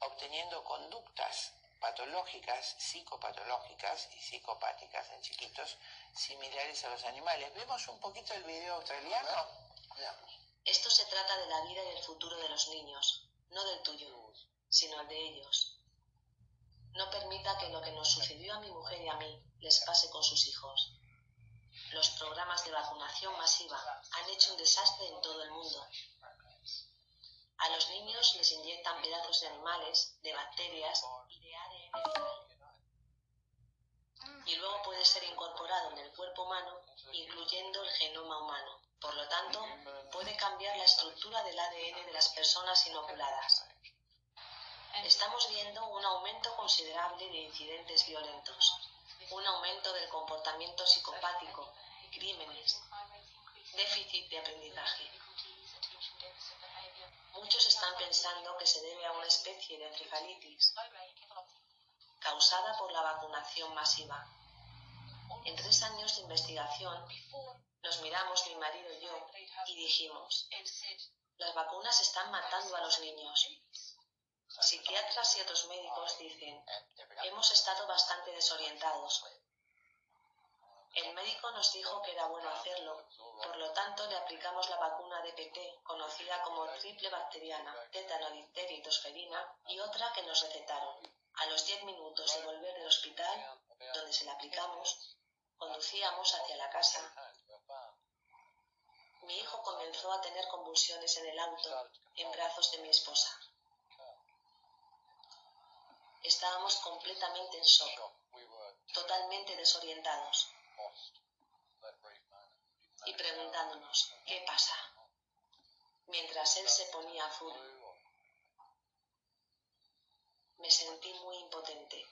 Speaker 3: obteniendo conductas patológicas, psicopatológicas y psicopáticas en chiquitos similares a los animales. ¿Vemos un poquito el video australiano?
Speaker 2: Esto se trata de la vida y del futuro de los niños, no del tuyo, sino el de ellos. No permita que lo que nos sucedió a mi mujer y a mí les pase con sus hijos. Los programas de vacunación masiva han hecho un desastre en todo el mundo. A los niños les inyectan pedazos de animales, de bacterias y de ADN y luego puede ser incorporado en el cuerpo humano, incluyendo el genoma humano. Por lo tanto, puede cambiar la estructura del ADN de las personas inoculadas. Estamos viendo un aumento considerable de incidentes violentos, un aumento del comportamiento psicopático, crímenes, déficit de aprendizaje. Muchos están pensando que se debe a una especie de encefalitis, causada por la vacunación masiva. En tres años de investigación, nos miramos mi marido y yo y dijimos, las vacunas están matando a los niños. Psiquiatras y otros médicos dicen, hemos estado bastante desorientados. El médico nos dijo que era bueno hacerlo, por lo tanto le aplicamos la vacuna DPT, conocida como triple bacteriana, tétano, y tosferina, y otra que nos recetaron. A los 10 minutos de volver del hospital, donde se la aplicamos, conducíamos hacia la casa. Mi hijo comenzó a tener convulsiones en el auto, en brazos de mi esposa. Estábamos completamente en shock, totalmente desorientados y preguntándonos, ¿qué pasa? Mientras él se ponía azul. Me sentí muy impotente.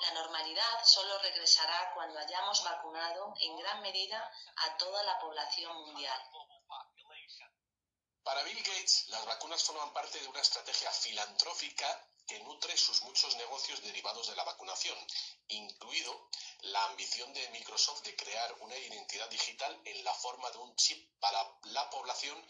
Speaker 2: La normalidad solo regresará cuando hayamos vacunado en gran medida a toda la población mundial.
Speaker 4: Para Bill Gates, las vacunas forman parte de una estrategia filantrófica que nutre sus muchos negocios derivados de la vacunación, incluido la ambición de Microsoft de crear una identidad digital en la forma de un chip para la población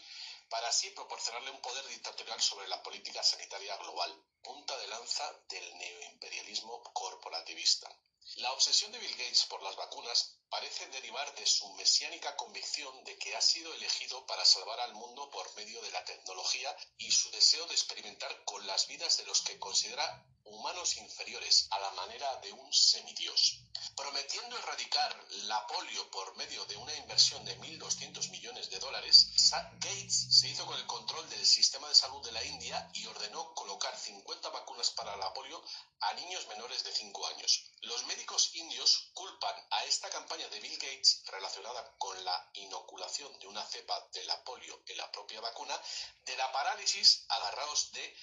Speaker 4: para así proporcionarle un poder dictatorial sobre la política sanitaria global, punta de lanza del neoimperialismo corporativista. La obsesión de Bill Gates por las vacunas parece derivar de su mesiánica convicción de que ha sido elegido para salvar al mundo por medio de la tecnología y su deseo de experimentar con las vidas de los que considera humanos inferiores a la manera de un semidios. Prometiendo erradicar la polio por medio de una inversión de 1.200 millones de dólares, Gates se hizo con el control del sistema de salud de la India y ordenó colocar 50 vacunas para la polio a niños menores de 5 años. Los médicos indios culpan a esta campaña de Bill Gates relacionada con la inoculación de una cepa de la polio en la propia vacuna de la parálisis agarrados de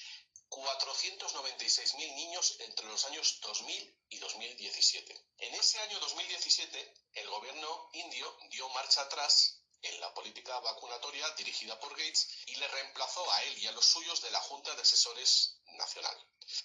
Speaker 4: 496.000 niños entre los años 2000 y 2017. En ese año 2017, el gobierno indio dio marcha atrás en la política vacunatoria dirigida por Gates y le reemplazó a él y a los suyos de la Junta de Asesores Nacional.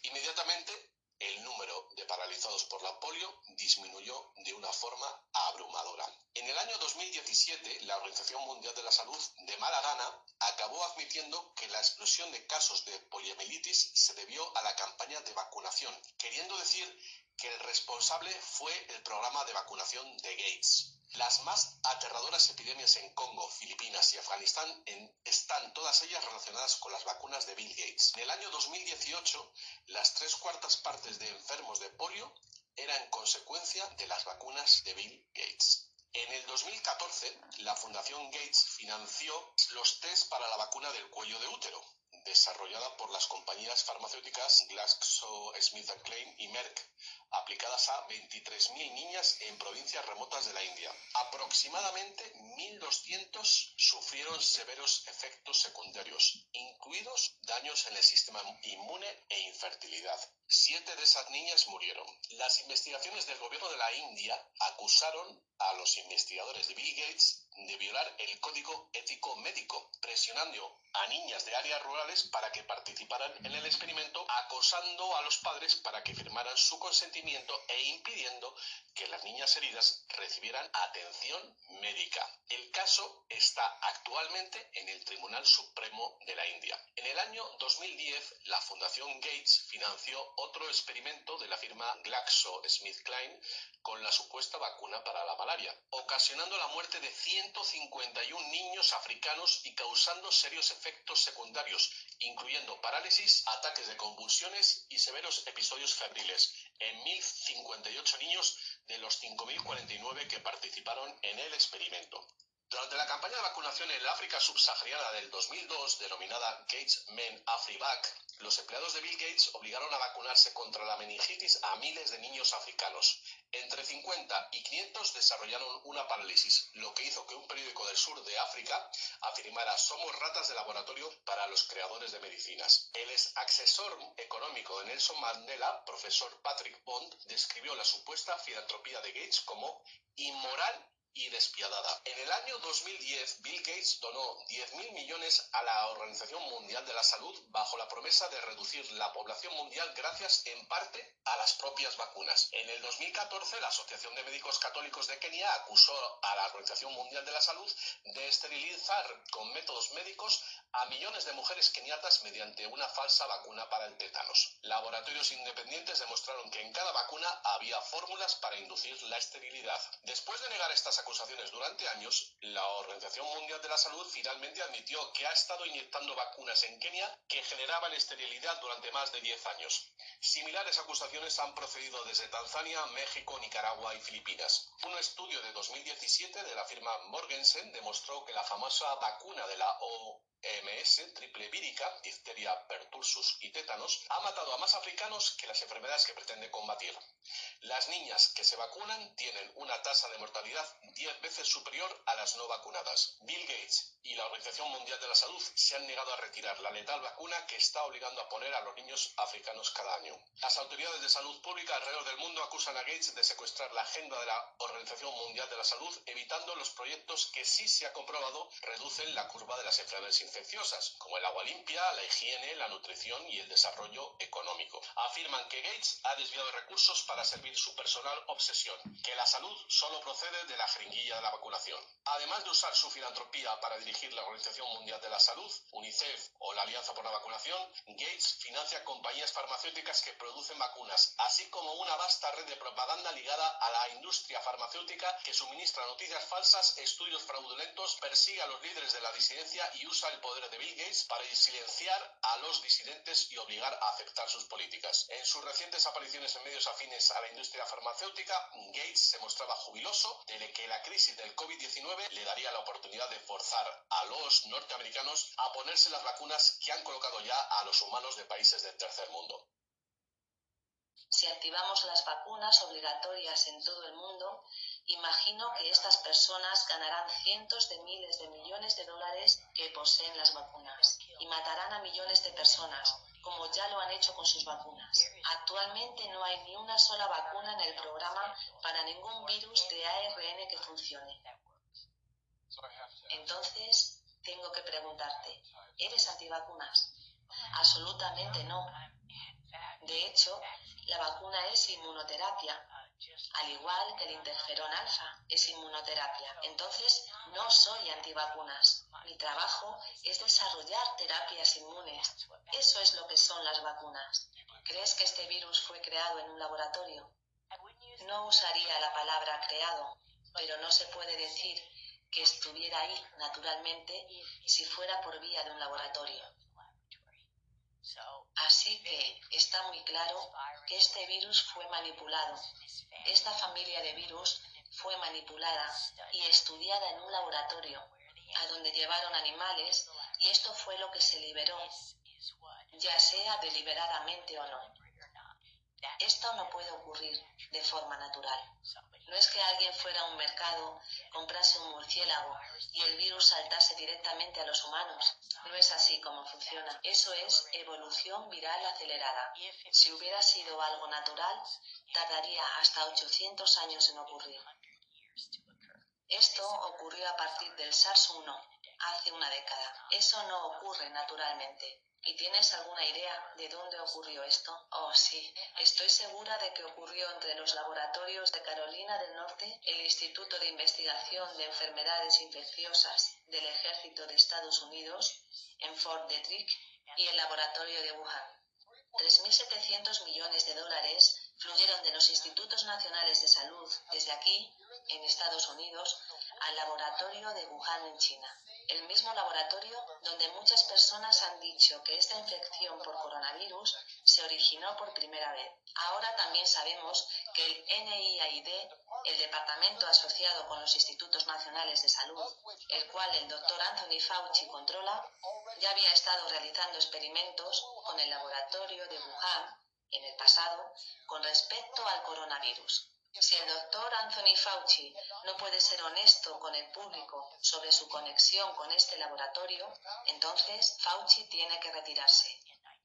Speaker 4: Inmediatamente, el número de paralizados por la polio disminuyó de una forma abrumadora. En el año 2017, la Organización Mundial de la Salud, de mala gana, acabó admitiendo que la explosión de casos de poliomielitis se debió a la campaña de vacunación, queriendo decir que el responsable fue el programa de vacunación de Gates. Las más aterradoras epidemias en Congo, Filipinas y Afganistán están todas ellas relacionadas con las vacunas de Bill Gates. En el año 2018, las tres cuartas partes de enfermos de polio eran consecuencia de las vacunas de Bill Gates. En el 2014, la Fundación Gates financió los test para la vacuna del cuello de útero, desarrollada por las compañías farmacéuticas GlaxoSmithKline y Merck, aplicadas a 23.000 niñas en provincias remotas de la India. Aproximadamente 1.200 sufrieron severos efectos secundarios, incluidos daños en el sistema inmune e infertilidad. Siete de esas niñas murieron. Las investigaciones del gobierno de la India acusaron a los investigadores de Bill Gates de violar el código ético médico, presionando a niñas de áreas rurales para que participaran en el experimento, acosando a los padres para que firmaran su consentimiento e impidiendo que las niñas heridas recibieran atención médica. El caso está actualmente en el Tribunal Supremo de la India. En el año 2010, la Fundación Gates financió otro experimento de la firma GlaxoSmithKline con la supuesta vacuna para la malaria, ocasionando la muerte de 151 niños africanos y causando serios efectos secundarios, incluyendo parálisis, ataques de convulsiones y severos episodios febriles en 1.058 niños de los 5.049 que participaron en el experimento. Durante la campaña de vacunación en el África subsahariana del 2002, denominada Gates Men AfriVac, los empleados de Bill Gates obligaron a vacunarse contra la meningitis a miles de niños africanos. Entre 50 y 500 desarrollaron una parálisis, lo que hizo que un periódico del sur de África afirmara somos ratas de laboratorio para los creadores de medicinas. El ex asesor económico de Nelson Mandela, profesor Patrick Bond, describió la supuesta filantropía de Gates como inmoral y despiadada. En el año 2010, Bill Gates donó 10.000 millones a la Organización Mundial de la Salud bajo la promesa de reducir la población mundial gracias en parte a las propias vacunas. En el 2014, la Asociación de Médicos Católicos de Kenia acusó a la Organización Mundial de la Salud de esterilizar con métodos médicos a millones de mujeres keniatas mediante una falsa vacuna para el tétanos. Laboratorios independientes demostraron que en cada vacuna había fórmulas para inducir la esterilidad. Después de negar estas acusaciones durante años, la Organización Mundial de la Salud finalmente admitió que ha estado inyectando vacunas en Kenia que generaban esterilidad durante más de 10 años. Similares acusaciones han procedido desde Tanzania, México, Nicaragua y Filipinas. Un estudio de 2017 de la firma Morgensen demostró que la famosa vacuna de la O EMS, triple vírica, difteria, pertursus y tétanos, ha matado a más africanos que las enfermedades que pretende combatir. Las niñas que se vacunan tienen una tasa de mortalidad 10 veces superior a las no vacunadas. Bill Gates y la Organización Mundial de la Salud se han negado a retirar la letal vacuna que está obligando a poner a los niños africanos cada año. Las autoridades de salud pública alrededor del mundo acusan a Gates de secuestrar la agenda de la Organización Mundial de la Salud, evitando los proyectos que sí se ha comprobado reducen la curva de las enfermedades infecciosas, como el agua limpia, la higiene, la nutrición y el desarrollo económico. Afirman que Gates ha desviado recursos para servir su personal obsesión, que la salud solo procede de la jeringuilla de la vacunación. Además de usar su filantropía para dirigir la Organización Mundial de la Salud, UNICEF o la Alianza por la Vacunación, Gates financia compañías farmacéuticas que producen vacunas, así como una vasta red de propaganda ligada a la industria farmacéutica que suministra noticias falsas, estudios fraudulentos, persigue a los líderes de la disidencia y usa el poder de Bill Gates para silenciar a los disidentes y obligar a aceptar sus políticas. En sus recientes apariciones en medios afines a la industria farmacéutica, Gates se mostraba jubiloso de que la crisis del COVID-19 le daría la oportunidad de forzar a los norteamericanos a ponerse las vacunas que han colocado ya a los humanos de países del tercer mundo.
Speaker 2: Si activamos las vacunas obligatorias en todo el mundo, imagino que estas personas ganarán cientos de miles de millones de dólares que poseen las vacunas y matarán a millones de personas, como ya lo han hecho con sus vacunas. Actualmente no hay ni una sola vacuna en el programa para ningún virus de ARN que funcione. Entonces, tengo que preguntarte, ¿eres antivacunas? Absolutamente no. De hecho, la vacuna es inmunoterapia, al igual que el interferón alfa es inmunoterapia. Entonces, no soy antivacunas. Mi trabajo es desarrollar terapias inmunes. Eso es lo que son las vacunas. ¿Crees que este virus fue creado en un laboratorio? No usaría la palabra creado, pero no se puede decir que estuviera ahí naturalmente si fuera por vía de un laboratorio. Así que está muy claro que este virus fue manipulado. Esta familia de virus fue manipulada y estudiada en un laboratorio, a donde llevaron animales y esto fue lo que se liberó, ya sea deliberadamente o no. Esto no puede ocurrir de forma natural. No es que alguien fuera a un mercado, comprase un murciélago y el virus saltase directamente a los humanos. No es así como funciona. Eso es evolución viral acelerada. Si hubiera sido algo natural, tardaría hasta 800 años en ocurrir. Esto ocurrió a partir del SARS-1, hace una década. Eso no ocurre naturalmente. ¿Y tienes alguna idea de dónde ocurrió esto? Oh, sí, estoy segura de que ocurrió entre los laboratorios de Carolina del Norte, el Instituto de Investigación de Enfermedades Infecciosas del Ejército de Estados Unidos, en Fort Detrick, y el laboratorio de Wuhan. 3.700 millones de dólares fluyeron de los institutos nacionales de salud desde aquí, en Estados Unidos, al laboratorio de Wuhan en China el mismo laboratorio donde muchas personas han dicho que esta infección por coronavirus se originó por primera vez. Ahora también sabemos que el NIAID, el departamento asociado con los Institutos Nacionales de Salud, el cual el doctor Anthony Fauci controla, ya había estado realizando experimentos con el laboratorio de Wuhan en el pasado con respecto al coronavirus. Si el doctor Anthony Fauci no puede ser honesto con el público sobre su conexión con este laboratorio, entonces Fauci tiene que retirarse.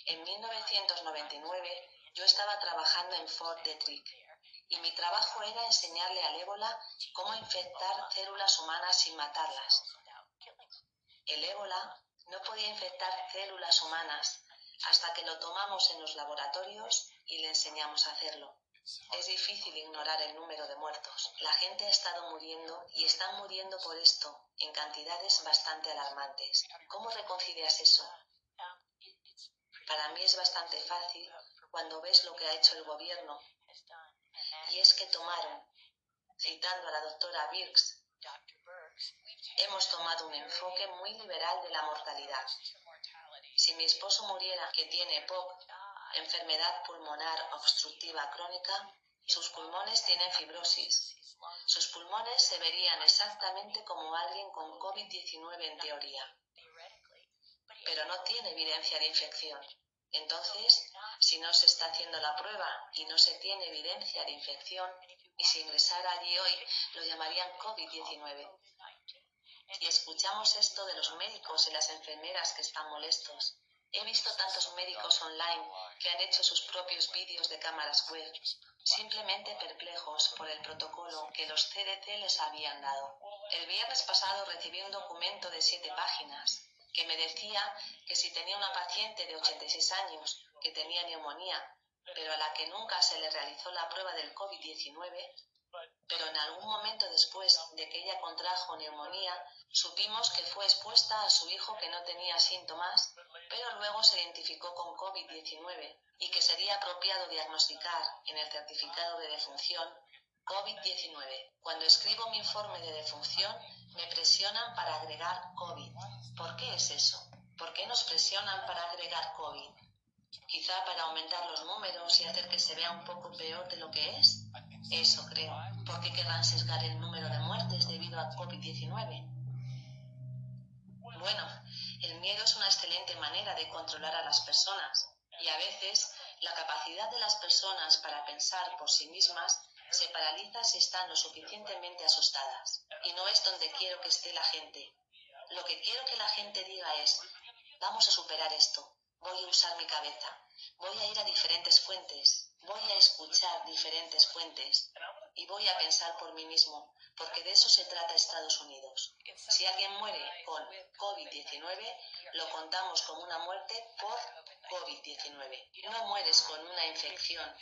Speaker 2: En 1999 yo estaba trabajando en Fort Detrick y mi trabajo era enseñarle al ébola cómo infectar células humanas sin matarlas. El ébola no podía infectar células humanas hasta que lo tomamos en los laboratorios y le enseñamos a hacerlo. Es difícil ignorar el número de muertos. La gente ha estado muriendo y están muriendo por esto en cantidades bastante alarmantes. ¿Cómo reconcilias eso? Para mí es bastante fácil cuando ves lo que ha hecho el gobierno. Y es que tomaron, citando a la doctora Birx, hemos tomado un enfoque muy liberal de la mortalidad. Si mi esposo muriera, que tiene POC, enfermedad pulmonar obstructiva crónica, sus pulmones tienen fibrosis. Sus pulmones se verían exactamente como alguien con COVID-19 en teoría, pero no tiene evidencia de infección. Entonces, si no se está haciendo la prueba y no se tiene evidencia de infección, y si ingresara allí hoy, lo llamarían COVID-19. Y escuchamos esto de los médicos y las enfermeras que están molestos. He visto tantos médicos online que han hecho sus propios vídeos de cámaras web, simplemente perplejos por el protocolo que los CDC les habían dado. El viernes pasado recibí un documento de siete páginas que me decía que si tenía una paciente de 86 años que tenía neumonía, pero a la que nunca se le realizó la prueba del COVID-19, pero en algún momento después de que ella contrajo neumonía, supimos que fue expuesta a su hijo que no tenía síntomas, pero luego se identificó con COVID-19 y que sería apropiado diagnosticar en el certificado de defunción COVID-19. Cuando escribo mi informe de defunción, me presionan para agregar COVID. ¿Por qué es eso? ¿Por qué nos presionan para agregar COVID? Quizá para aumentar los números y hacer que se vea un poco peor de lo que es. Eso creo. ¿Por qué querrán sesgar el número de muertes debido a COVID-19? Bueno, el miedo es una excelente manera de controlar a las personas y a veces la capacidad de las personas para pensar por sí mismas se paraliza si están lo suficientemente asustadas. Y no es donde quiero que esté la gente. Lo que quiero que la gente diga es, vamos a superar esto, voy a usar mi cabeza, voy a ir a diferentes fuentes, voy a escuchar diferentes fuentes y voy a pensar por mí mismo, porque de eso se trata Estados Unidos. Si alguien muere con COVID-19, lo contamos como una muerte por COVID-19. No mueres con una infección,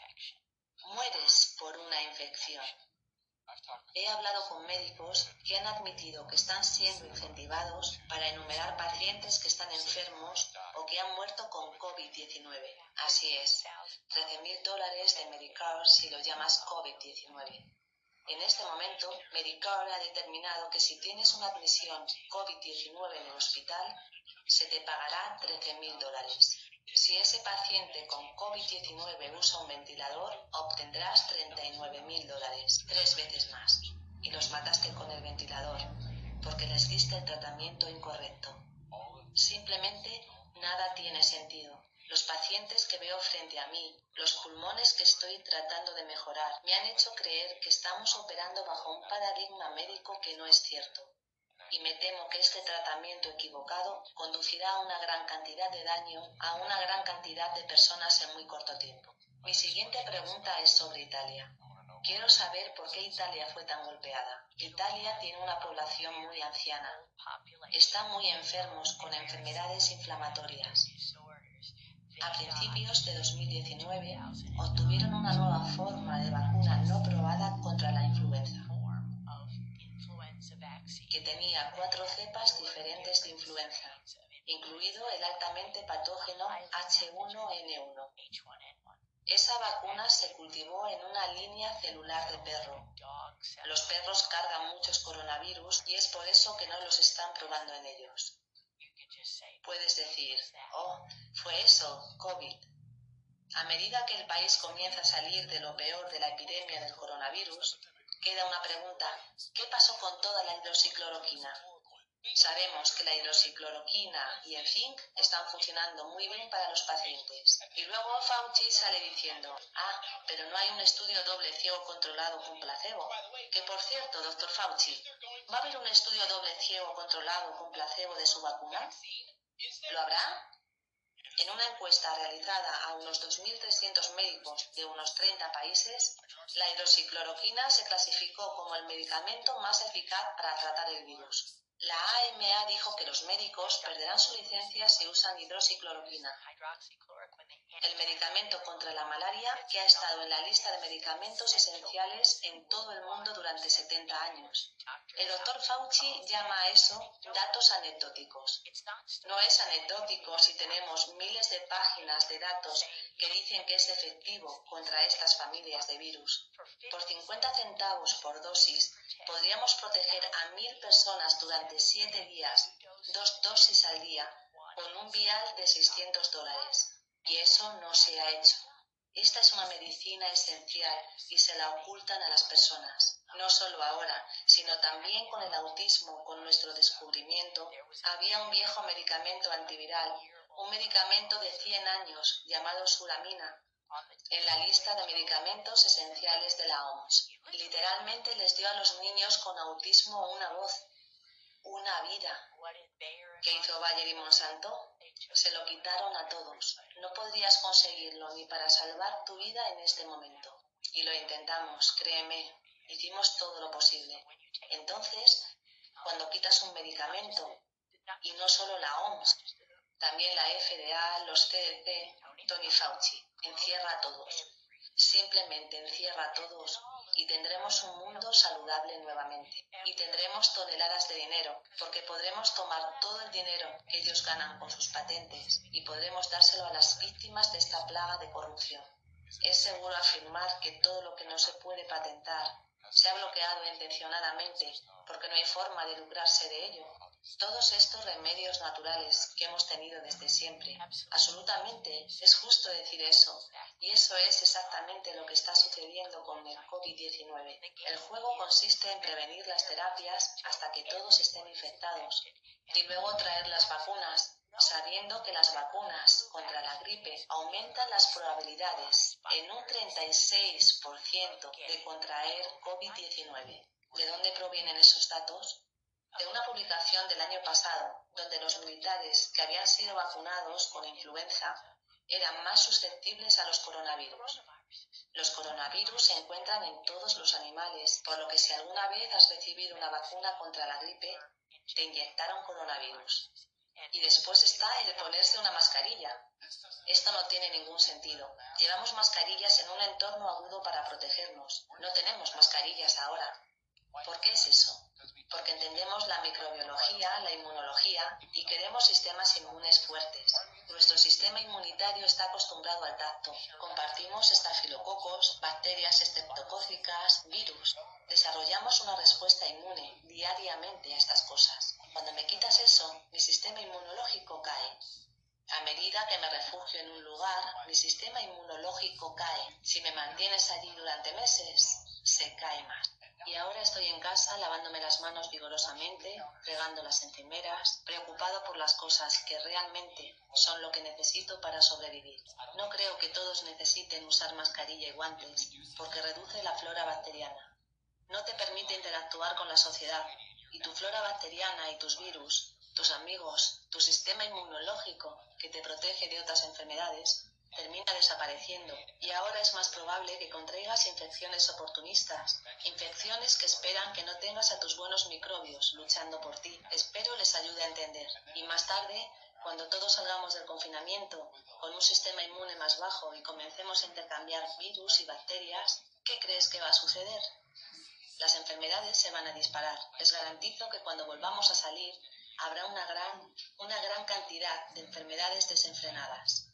Speaker 2: mueres por una infección. He hablado con médicos que han admitido que están siendo incentivados para enumerar pacientes que están enfermos o que han muerto con COVID-19. Así es, 13.000 dólares de Medicare si lo llamas COVID-19. En este momento, Medicare ha determinado que si tienes una admisión COVID-19 en el hospital, se te pagará 13.000 dólares. Si ese paciente con COVID-19 usa un ventilador, obtendrás 39 mil dólares, tres veces más. Y los mataste con el ventilador, porque les diste el tratamiento incorrecto. Simplemente nada tiene sentido. Los pacientes que veo frente a mí, los pulmones que estoy tratando de mejorar, me han hecho creer que estamos operando bajo un paradigma médico que no es cierto y me temo que este tratamiento equivocado conducirá a una gran cantidad de daño a una gran cantidad de personas en muy corto tiempo. Mi siguiente pregunta es sobre Italia. Quiero saber por qué Italia fue tan golpeada. Italia tiene una población muy anciana. Están muy enfermos con enfermedades inflamatorias. A principios de 2019 obtuvieron una nueva forma de vacuna no probada contra la influenza que tenía cuatro cepas diferentes de influenza, incluido el altamente patógeno H1N1. Esa vacuna se cultivó en una línea celular de perro. Los perros cargan muchos coronavirus y es por eso que no los están probando en ellos. Puedes decir, oh, fue eso, COVID. A medida que el país comienza a salir de lo peor de la epidemia del coronavirus, Queda una pregunta. ¿Qué pasó con toda la hidroxicloroquina? Sabemos que la hidroxicloroquina y el zinc están funcionando muy bien para los pacientes. Y luego Fauci sale diciendo, ah, pero no hay un estudio doble ciego controlado con placebo. Que por cierto, doctor Fauci, ¿va a haber un estudio doble ciego controlado con placebo de su vacuna? ¿Lo habrá? En una encuesta realizada a unos 2.300 médicos de unos 30 países, la hidroxicloroquina se clasificó como el medicamento más eficaz para tratar el virus. La AMA dijo que los médicos perderán su licencia si usan hidroxicloroquina, el medicamento contra la malaria que ha estado en la lista de medicamentos esenciales en todo el mundo durante 70 años. El doctor Fauci llama a eso datos anecdóticos. No es anecdótico si tenemos miles de páginas de datos que dicen que es efectivo contra estas familias de virus. Por 50 centavos por dosis podríamos proteger a mil personas durante 7 días, dos dosis al día, con un vial de 600 dólares. Y eso no se ha hecho. Esta es una medicina esencial y se la ocultan a las personas. No solo ahora, sino también con el autismo, con nuestro descubrimiento, había un viejo medicamento antiviral, un medicamento de 100 años llamado suramina, en la lista de medicamentos esenciales de la OMS. Literalmente les dio a los niños con autismo una voz, una vida. ¿Qué hizo Bayer y Monsanto? Se lo quitaron a todos. No podrías conseguirlo ni para salvar tu vida en este momento. Y lo intentamos, créeme. Hicimos todo lo posible. Entonces, cuando quitas un medicamento, y no solo la OMS, también la FDA, los CDC, Tony Fauci, encierra a todos. Simplemente encierra a todos y tendremos un mundo saludable nuevamente. Y tendremos toneladas de dinero, porque podremos tomar todo el dinero que ellos ganan con sus patentes y podremos dárselo a las víctimas de esta plaga de corrupción. Es seguro afirmar que todo lo que no se puede patentar se ha bloqueado intencionadamente porque no hay forma de lucrarse de ello todos estos remedios naturales que hemos tenido desde siempre. Absolutamente, es justo decir eso. Y eso es exactamente lo que está sucediendo con el COVID-19. El juego consiste en prevenir las terapias hasta que todos estén infectados y luego traer las vacunas sabiendo que las vacunas contra la gripe aumentan las probabilidades en un 36% de contraer COVID-19. ¿De dónde provienen esos datos? De una publicación del año pasado, donde los militares que habían sido vacunados con influenza eran más susceptibles a los coronavirus. Los coronavirus se encuentran en todos los animales, por lo que si alguna vez has recibido una vacuna contra la gripe, te inyectaron coronavirus. Y después está el ponerse una mascarilla. Esto no tiene ningún sentido. Llevamos mascarillas en un entorno agudo para protegernos. No tenemos mascarillas ahora. ¿Por qué es eso? Porque entendemos la microbiología, la inmunología y queremos sistemas inmunes fuertes. Nuestro sistema inmunitario está acostumbrado al tacto. Compartimos estafilococos, bacterias estreptocócicas, virus. Desarrollamos una respuesta inmune diariamente a estas cosas. Cuando me quitas eso, mi sistema inmunológico cae. A medida que me refugio en un lugar, mi sistema inmunológico cae. Si me mantienes allí durante meses, se cae más. Y ahora estoy en casa lavándome las manos vigorosamente, regando las encimeras, preocupado por las cosas que realmente son lo que necesito para sobrevivir. No creo que todos necesiten usar mascarilla y guantes, porque reduce la flora bacteriana. No te permite interactuar con la sociedad, y tu flora bacteriana y tus virus, tus amigos, tu sistema inmunológico que te protege de otras enfermedades, termina desapareciendo y ahora es más probable que contraigas infecciones oportunistas, infecciones que esperan que no tengas a tus buenos microbios luchando por ti. Espero les ayude a entender. Y más tarde, cuando todos salgamos del confinamiento con un sistema inmune más bajo y comencemos a intercambiar virus y bacterias, ¿qué crees que va a suceder? Las enfermedades se van a disparar. Les garantizo que cuando volvamos a salir habrá una gran, una gran cantidad de enfermedades desenfrenadas.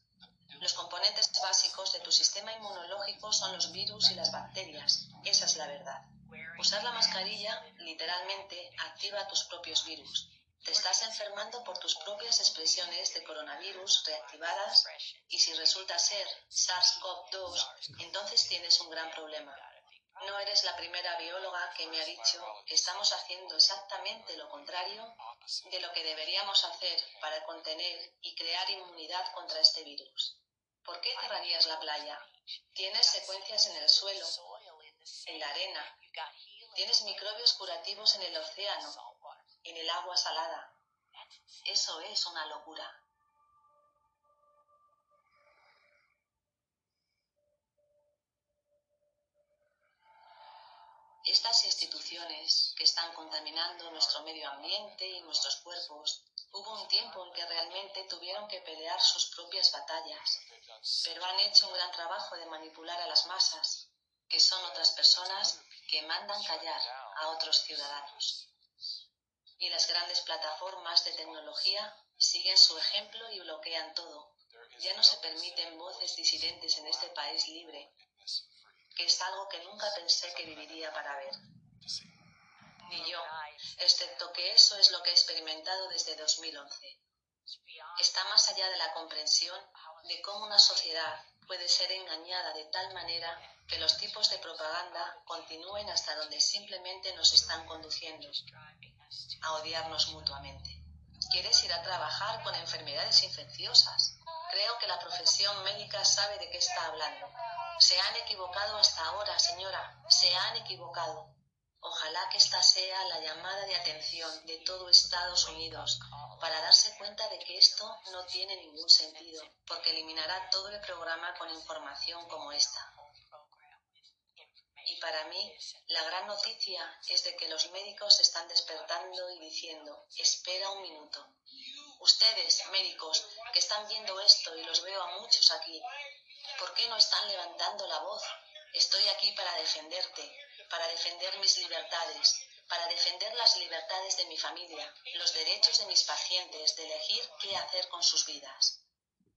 Speaker 2: Los componentes básicos de tu sistema inmunológico son los virus y las bacterias. Esa es la verdad. Usar la mascarilla literalmente activa tus propios virus. Te estás enfermando por tus propias expresiones de coronavirus reactivadas y si resulta ser SARS-CoV-2, entonces tienes un gran problema. No eres la primera bióloga que me ha dicho que estamos haciendo exactamente lo contrario de lo que deberíamos hacer para contener y crear inmunidad contra este virus. ¿Por qué cerrarías la playa? Tienes secuencias en el suelo, en la arena, tienes microbios curativos en el océano, en el agua salada. Eso es una locura. Estas instituciones que están contaminando nuestro medio ambiente y nuestros cuerpos, hubo un tiempo en que realmente tuvieron que pelear sus propias batallas, pero han hecho un gran trabajo de manipular a las masas, que son otras personas que mandan callar a otros ciudadanos. Y las grandes plataformas de tecnología siguen su ejemplo y bloquean todo. Ya no se permiten voces disidentes en este país libre, que es algo que nunca pensé que viviría para ver. Ni yo, excepto que eso es lo que he experimentado desde 2011. Está más allá de la comprensión de cómo una sociedad puede ser engañada de tal manera que los tipos de propaganda continúen hasta donde simplemente nos están conduciendo a odiarnos mutuamente. ¿Quieres ir a trabajar con enfermedades infecciosas? Creo que la profesión médica sabe de qué está hablando. Se han equivocado hasta ahora, señora. Se han equivocado. Ojalá que esta sea la llamada de atención de todo Estados Unidos para darse cuenta de que esto no tiene ningún sentido, porque eliminará todo el programa con información como esta. Y para mí, la gran noticia es de que los médicos están despertando y diciendo, espera un minuto. Ustedes, médicos, que están viendo esto y los veo a muchos aquí, ¿por qué no están levantando la voz? Estoy aquí para defenderte, para defender mis libertades, para defender las libertades de mi familia, los derechos de mis pacientes de elegir qué hacer con sus vidas.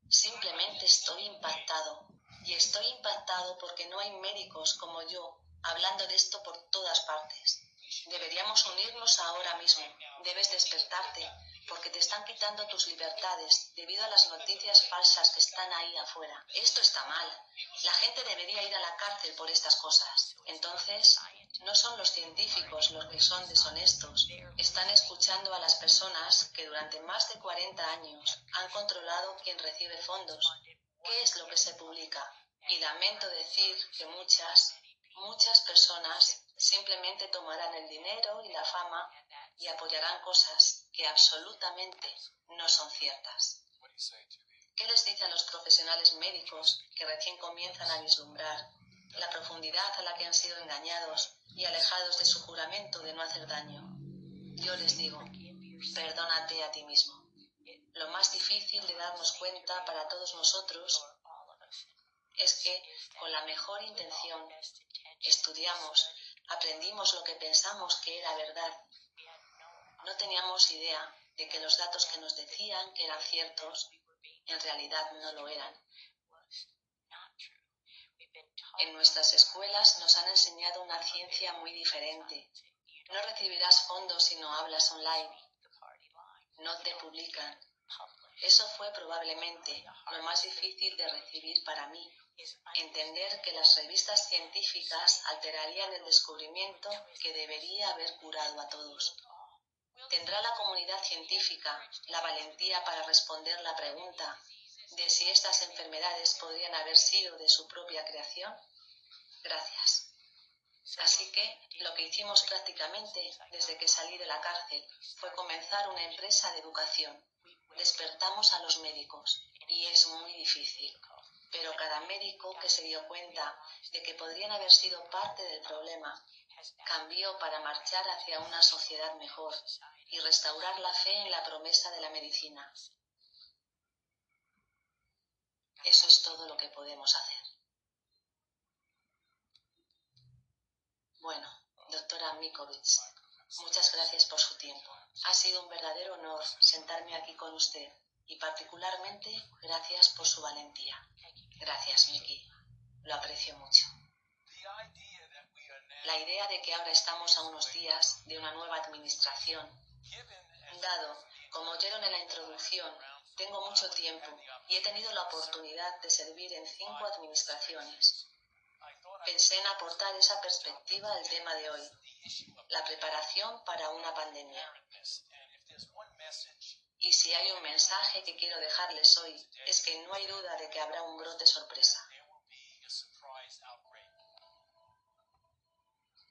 Speaker 2: Simplemente estoy impactado, y estoy impactado porque no hay médicos como yo hablando de esto por todas partes. Deberíamos unirnos ahora mismo. Debes despertarte, porque te están quitando tus libertades debido a las noticias falsas que están ahí afuera. Esto está mal. La gente debería ir a la cárcel por estas cosas. Entonces, no son los científicos los que son deshonestos. Están escuchando a las personas que durante más de 40 años han controlado quién recibe fondos. ¿Qué es lo que se publica? Y lamento decir que muchas Muchas personas simplemente tomarán el dinero y la fama y apoyarán cosas que absolutamente no son ciertas. ¿Qué les dice a los profesionales médicos que recién comienzan a vislumbrar la profundidad a la que han sido engañados y alejados de su juramento de no hacer daño? Yo les digo, perdónate a ti mismo. Lo más difícil de darnos cuenta para todos nosotros es que, con la mejor intención, estudiamos, aprendimos lo que pensamos que era verdad. No teníamos idea de que los datos que nos decían que eran ciertos, en realidad no lo eran. En nuestras escuelas nos han enseñado una ciencia muy diferente. No recibirás fondos si no hablas online. No te publican. Eso fue probablemente lo más difícil de recibir para mí, entender que las revistas científicas alterarían el descubrimiento que debería haber curado a todos. ¿Tendrá la comunidad científica la valentía para responder la pregunta de si estas enfermedades podrían haber sido de su propia creación? Gracias. Así que lo que hicimos prácticamente desde que salí de la cárcel fue comenzar una empresa de educación. Despertamos a los médicos y es muy difícil pero cada médico que se dio cuenta de que podrían haber sido parte del problema cambió para marchar hacia una sociedad mejor y restaurar la fe en la promesa de la medicina. Eso es todo lo que podemos hacer. Bueno, doctora Mikovic, muchas gracias por su tiempo. Ha sido un verdadero honor sentarme aquí con usted y particularmente gracias por su valentía. Gracias, Miki. Lo aprecio mucho. La idea de que ahora estamos a unos días de una nueva administración, dado, como oyeron en la introducción, tengo mucho tiempo y he tenido la oportunidad de servir en cinco administraciones. Pensé en aportar esa perspectiva al tema de hoy, la preparación para una pandemia. Y si hay un mensaje que quiero dejarles hoy, es que no hay duda de que habrá un brote sorpresa.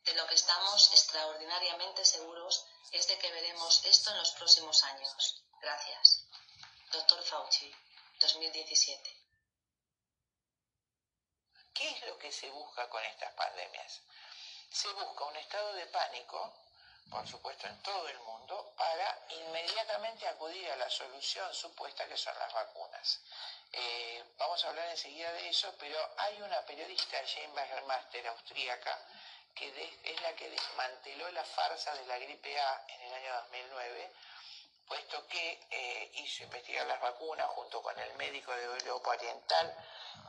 Speaker 2: De lo que estamos extraordinariamente seguros es de que veremos esto en los próximos años. Gracias. Doctor Fauci, 2017.
Speaker 3: ¿Qué es lo que se busca con estas pandemias? se busca un estado de pánico, por supuesto en todo el mundo, para inmediatamente acudir a la solución supuesta que son las vacunas. Eh, vamos a hablar enseguida de eso, pero hay una periodista, Jane Master, austríaca, que es la que desmanteló la farsa de la gripe A en el año 2009, puesto que eh, hizo investigar las vacunas junto con el médico de Europa Oriental,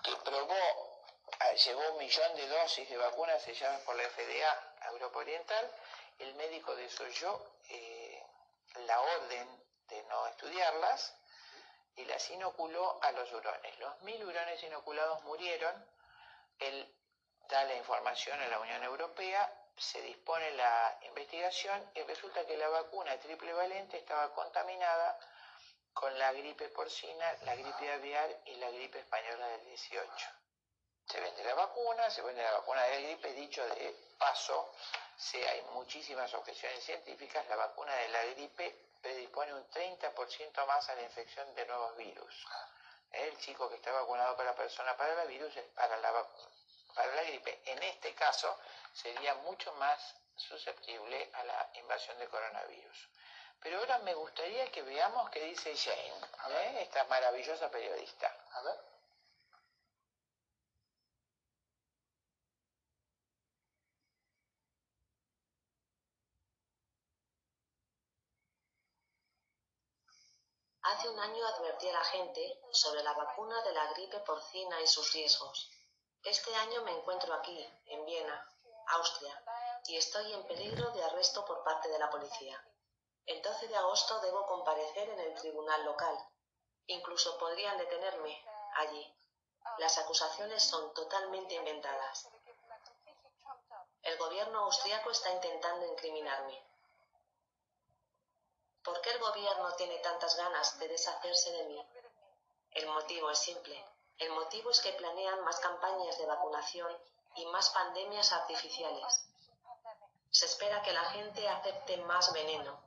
Speaker 3: que probó, ah, llevó un millón de dosis de vacunas selladas por la FDA a Europa Oriental, el médico desoyó eh, la orden de no estudiarlas, y las inoculó a los hurones. Los mil hurones inoculados murieron, él da la información a la Unión Europea, se dispone la investigación y resulta que la vacuna triple valente estaba contaminada con la gripe porcina, la gripe aviar y la gripe española del 18. Se vende la vacuna, se vende la vacuna de la gripe, dicho de paso, si hay muchísimas objeciones científicas, la vacuna de la gripe predispone un 30% más a la infección de nuevos virus. El chico que está vacunado para la persona para la virus para la, para la gripe. En este caso sería mucho más susceptible a la invasión de coronavirus. Pero ahora me gustaría que veamos qué dice Jane, ¿eh? esta maravillosa periodista. A ver.
Speaker 2: Hace un año advertí a la gente sobre la vacuna de la gripe porcina y sus riesgos. Este año me encuentro aquí, en Viena, Austria, y estoy en peligro de arresto por parte de la policía. El 12 de agosto debo comparecer en el tribunal local. Incluso podrían detenerme allí. Las acusaciones son totalmente inventadas. El gobierno austriaco está intentando incriminarme. ¿Por qué el gobierno tiene tantas ganas de deshacerse de mí? El motivo es simple. El motivo es que planean más campañas de vacunación y más pandemias artificiales. Se espera que la gente acepte más veneno,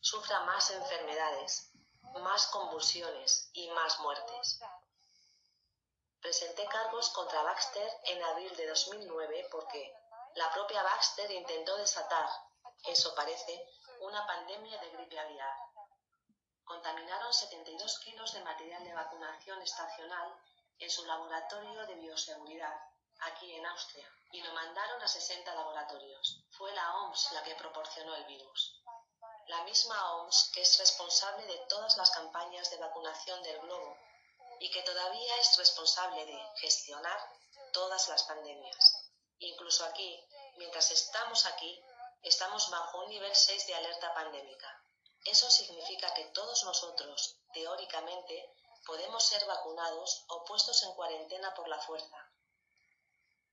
Speaker 2: sufra más enfermedades, más convulsiones y más muertes. Presenté cargos contra Baxter en abril de 2009 porque la propia Baxter intentó desatar, eso parece, una pandemia de gripe aviar. Contaminaron 72 kilos de material de vacunación estacional en su laboratorio de bioseguridad, aquí en Austria, y lo mandaron a 60 laboratorios. Fue la OMS la que proporcionó el virus. La misma OMS que es responsable de todas las campañas de vacunación del globo y que todavía es responsable de gestionar todas las pandemias. Incluso aquí, mientras estamos aquí, Estamos bajo un nivel 6 de alerta pandémica. Eso significa que todos nosotros, teóricamente, podemos ser vacunados o puestos en cuarentena por la fuerza.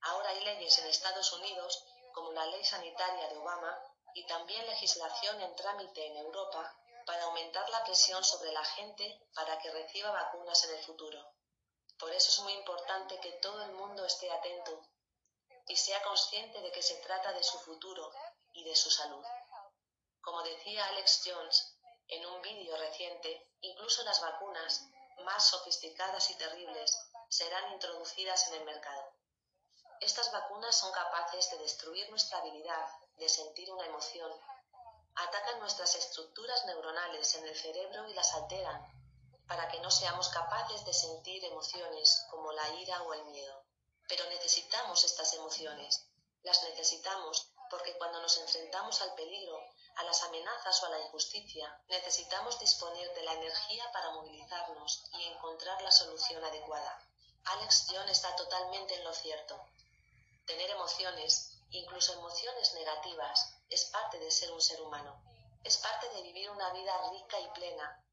Speaker 2: Ahora hay leyes en Estados Unidos, como la ley sanitaria de Obama, y también legislación en trámite en Europa para aumentar la presión sobre la gente para que reciba vacunas en el futuro. Por eso es muy importante que todo el mundo esté atento y sea consciente de que se trata de su futuro y de su salud. Como decía Alex Jones en un vídeo reciente, incluso las vacunas más sofisticadas y terribles serán introducidas en el mercado. Estas vacunas son capaces de destruir nuestra habilidad de sentir una emoción, atacan nuestras estructuras neuronales en el cerebro y las alteran para que no seamos capaces de sentir emociones como la ira o el miedo. Pero necesitamos estas emociones, las necesitamos porque cuando nos enfrentamos al peligro, a las amenazas o a la injusticia, necesitamos disponer de la energía para movilizarnos y encontrar la solución adecuada. Alex John está totalmente en lo cierto. Tener emociones, incluso emociones negativas, es parte de ser un ser humano. Es parte de vivir una vida rica y plena.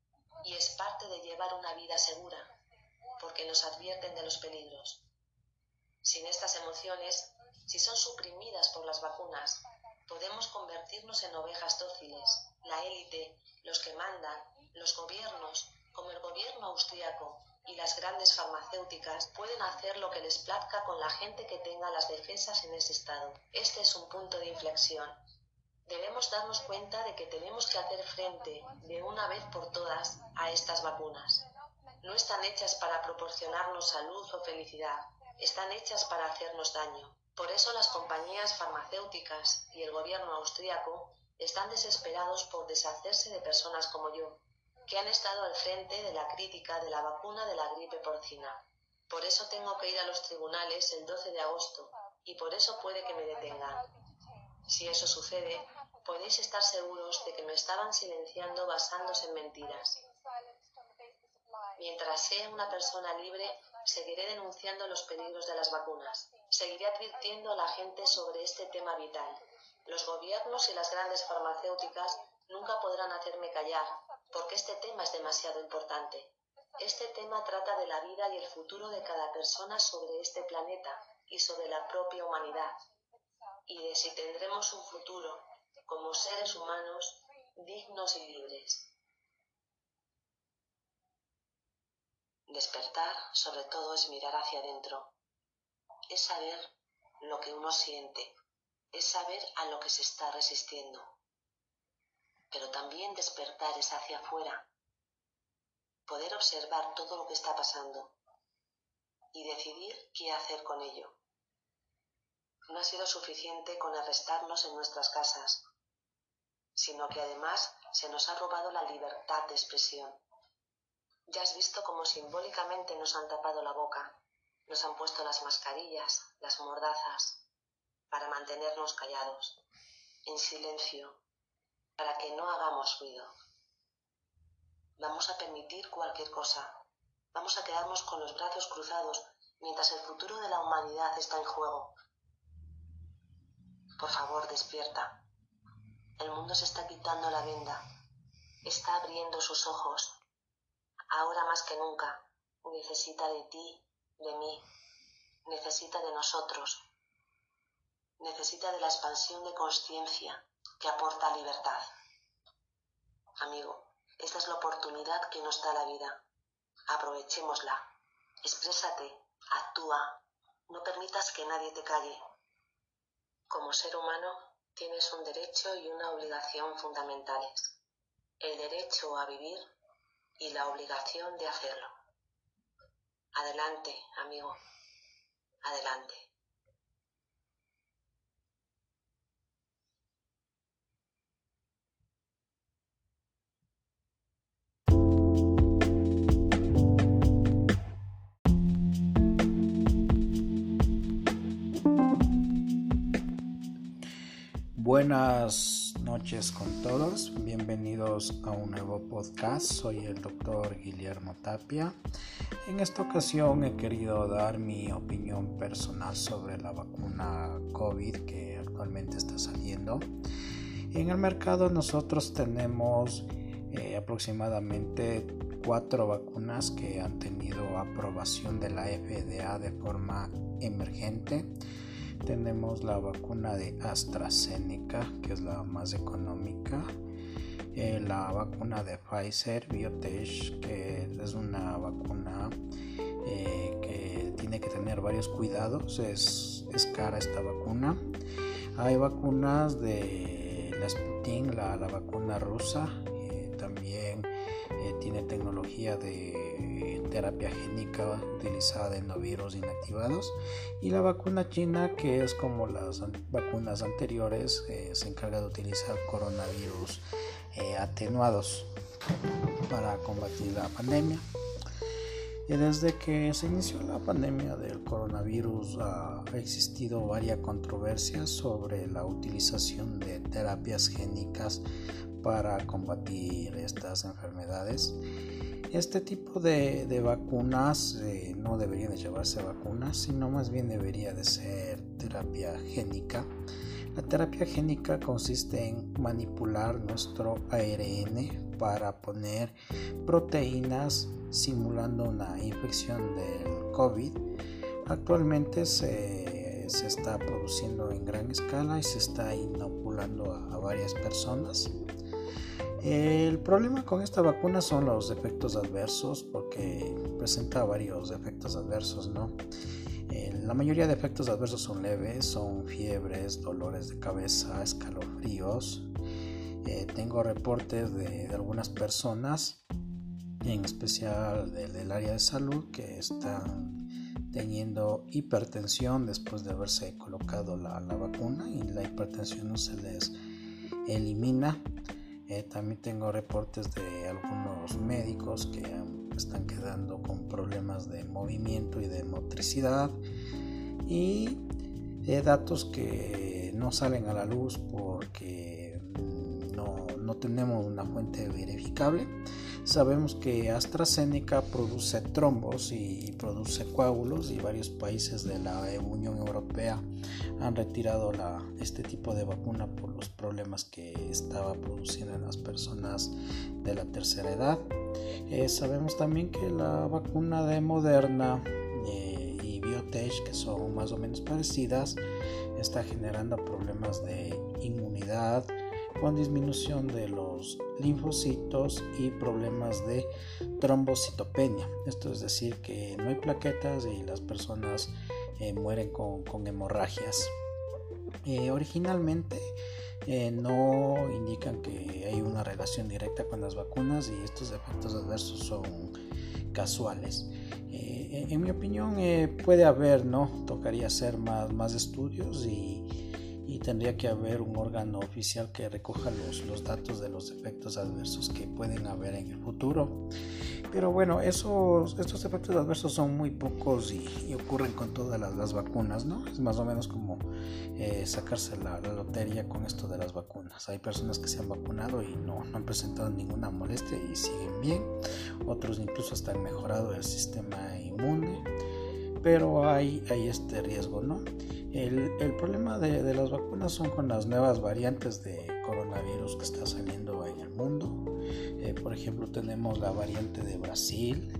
Speaker 2: Y es parte de llevar una vida segura, porque nos advierten de los peligros. Sin estas emociones, si son suprimidas por las vacunas, podemos convertirnos en ovejas dóciles. La élite, los que mandan, los gobiernos, como el gobierno austriaco y las grandes farmacéuticas, pueden hacer lo que les plazca con la gente que tenga las defensas en ese estado. Este es un punto de inflexión. Debemos darnos cuenta de que tenemos que hacer frente, de una vez por todas, a estas vacunas. No están hechas para proporcionarnos salud o felicidad, están hechas para hacernos daño Por eso las compañías farmacéuticas y el gobierno austríaco están desesperados por deshacerse de personas como yo, que han estado al frente de la crítica de la vacuna de la gripe porcina. Por eso tengo que ir a los tribunales el 12 de agosto, y por eso puede que me detengan. Si eso sucede, podéis estar seguros de que me estaban silenciando basándose en mentiras. Mientras sea una persona libre, seguiré denunciando los peligros de las vacunas. Seguiré advirtiendo a la gente sobre este tema vital. Los gobiernos y las grandes farmacéuticas nunca podrán hacerme callar, porque este tema es demasiado importante. Este tema trata de la vida y el futuro de cada persona sobre este planeta y sobre la propia humanidad, y de si tendremos un futuro como seres humanos dignos y libres. Despertar, sobre todo, es mirar hacia adentro, es saber lo que uno siente, es saber a lo que se está resistiendo. Pero también despertar es hacia afuera, poder observar todo lo que está pasando y decidir qué hacer con ello. No ha sido suficiente con arrestarnos en nuestras casas, sino que además se nos ha robado la libertad de expresión. Ya has visto cómo simbólicamente nos han tapado la boca, nos han puesto las mascarillas, las mordazas, para mantenernos callados, en silencio, para que no hagamos ruido. Vamos a permitir cualquier cosa. Vamos a quedarnos con los brazos cruzados mientras el futuro de la humanidad está en juego. Por favor, despierta. El mundo se está quitando la venda. Está abriendo sus ojos ahora más que nunca, necesita de ti, de mí, necesita de nosotros, necesita de la expansión de conciencia que aporta libertad. Amigo, esta es la oportunidad que nos da la vida. Aprovechémosla. Exprésate, actúa, no permitas que nadie te calle. Como ser humano, tienes un derecho y una obligación fundamentales. El derecho a vivir y la obligación de hacerlo. Adelante, amigo. Adelante.
Speaker 6: Buenas noches con todos, bienvenidos a un nuevo podcast, soy el doctor Guillermo Tapia. En esta ocasión he querido dar mi opinión personal sobre la vacuna COVID que actualmente está saliendo. En el mercado nosotros tenemos eh, aproximadamente cuatro vacunas que han tenido aprobación de la FDA de forma emergente tenemos la vacuna de AstraZeneca, que es la más económica. Eh, la vacuna de Pfizer Biotech, que es una vacuna eh, que tiene que tener varios cuidados. Es, es, cara esta vacuna. Hay vacunas de la Sputnik, la, la vacuna rusa. Eh, también tiene tecnología de terapia génica utilizada en virus inactivados. Y la vacuna china que es como las vacunas anteriores eh, se encarga de utilizar coronavirus eh, atenuados para combatir la pandemia. Desde que se inició la pandemia del coronavirus ha existido varias controversias sobre la utilización de terapias génicas para combatir estas enfermedades. Este tipo de, vacunas eh, no deberían de llevarse vacunas, sino más bien debería de ser terapia génica. La terapia génica consiste en manipular nuestro ARN para poner proteínas simulando una infección del COVID. Actualmente se, está produciendo en gran escala y se está inoculando a varias personas. El problema con esta vacuna son los efectos adversos porque presenta varios efectos adversos, ¿no? Eh, la mayoría de efectos adversos son leves, son fiebres, dolores de cabeza, escalofríos. Eh, tengo reportes de, algunas personas, en especial del, área de salud, que están teniendo hipertensión después de haberse colocado la, la vacuna y la hipertensión no se les elimina. Eh, también tengo reportes de algunos médicos que están quedando con problemas de movimiento y de motricidad. Y eh, datos que no salen a la luz porque no, no tenemos una fuente verificable Sabemos que AstraZeneca produce trombos y produce coágulos y varios países de la Unión Europea han retirado este tipo de vacuna por los problemas que estaba produciendo en las personas de la tercera edad. Eh, sabemos también que la vacuna de Moderna eh, y Biotech, que son más o menos parecidas, está generando problemas de inmunidad, con disminución de los linfocitos y problemas de trombocitopenia. Esto es decir, que no hay plaquetas y las personas eh, mueren con, hemorragias. Eh, originalmente eh, no indican que hay una relación directa con las vacunas y estos efectos adversos son casuales. en mi opinión puede haber, ¿no? Tocaría hacer más, más estudios y tendría que haber un órgano oficial que recoja los, los datos de los efectos adversos que pueden haber en el futuro. Pero bueno, esos, estos efectos adversos son muy pocos y, ocurren con todas las, vacunas, ¿no? Es más o menos como eh, sacarse la, lotería con esto de las vacunas. Hay personas que se han vacunado y no, no han presentado ninguna molestia y siguen bien. Otros incluso hasta han mejorado el sistema inmune. Pero hay, hay este riesgo, ¿no? El, problema de, las vacunas son con las nuevas variantes de coronavirus que está saliendo en el mundo. Eh, por ejemplo, tenemos la variante de Brasil,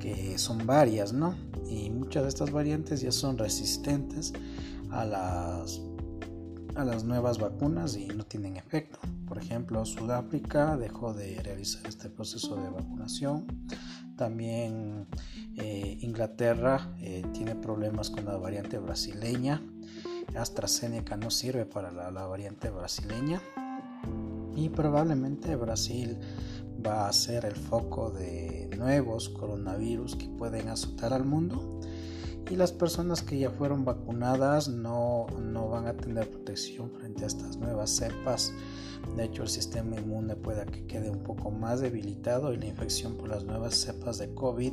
Speaker 6: que son varias, ¿no? Y muchas de estas variantes ya son resistentes a las, a las nuevas vacunas y no tienen efecto. Por ejemplo, Sudáfrica dejó de realizar este proceso de vacunación. También eh, Inglaterra eh, tiene problemas con la variante brasileña. AstraZeneca no sirve para la, variante brasileña. Y probablemente Brasil va a ser el foco de nuevos coronavirus que pueden azotar al mundo y las personas que ya fueron vacunadas no, no, van a tener protección frente a estas nuevas cepas de hecho, el sistema inmune pueda que quede un poco más debilitado y la infección por las nuevas cepas de COVID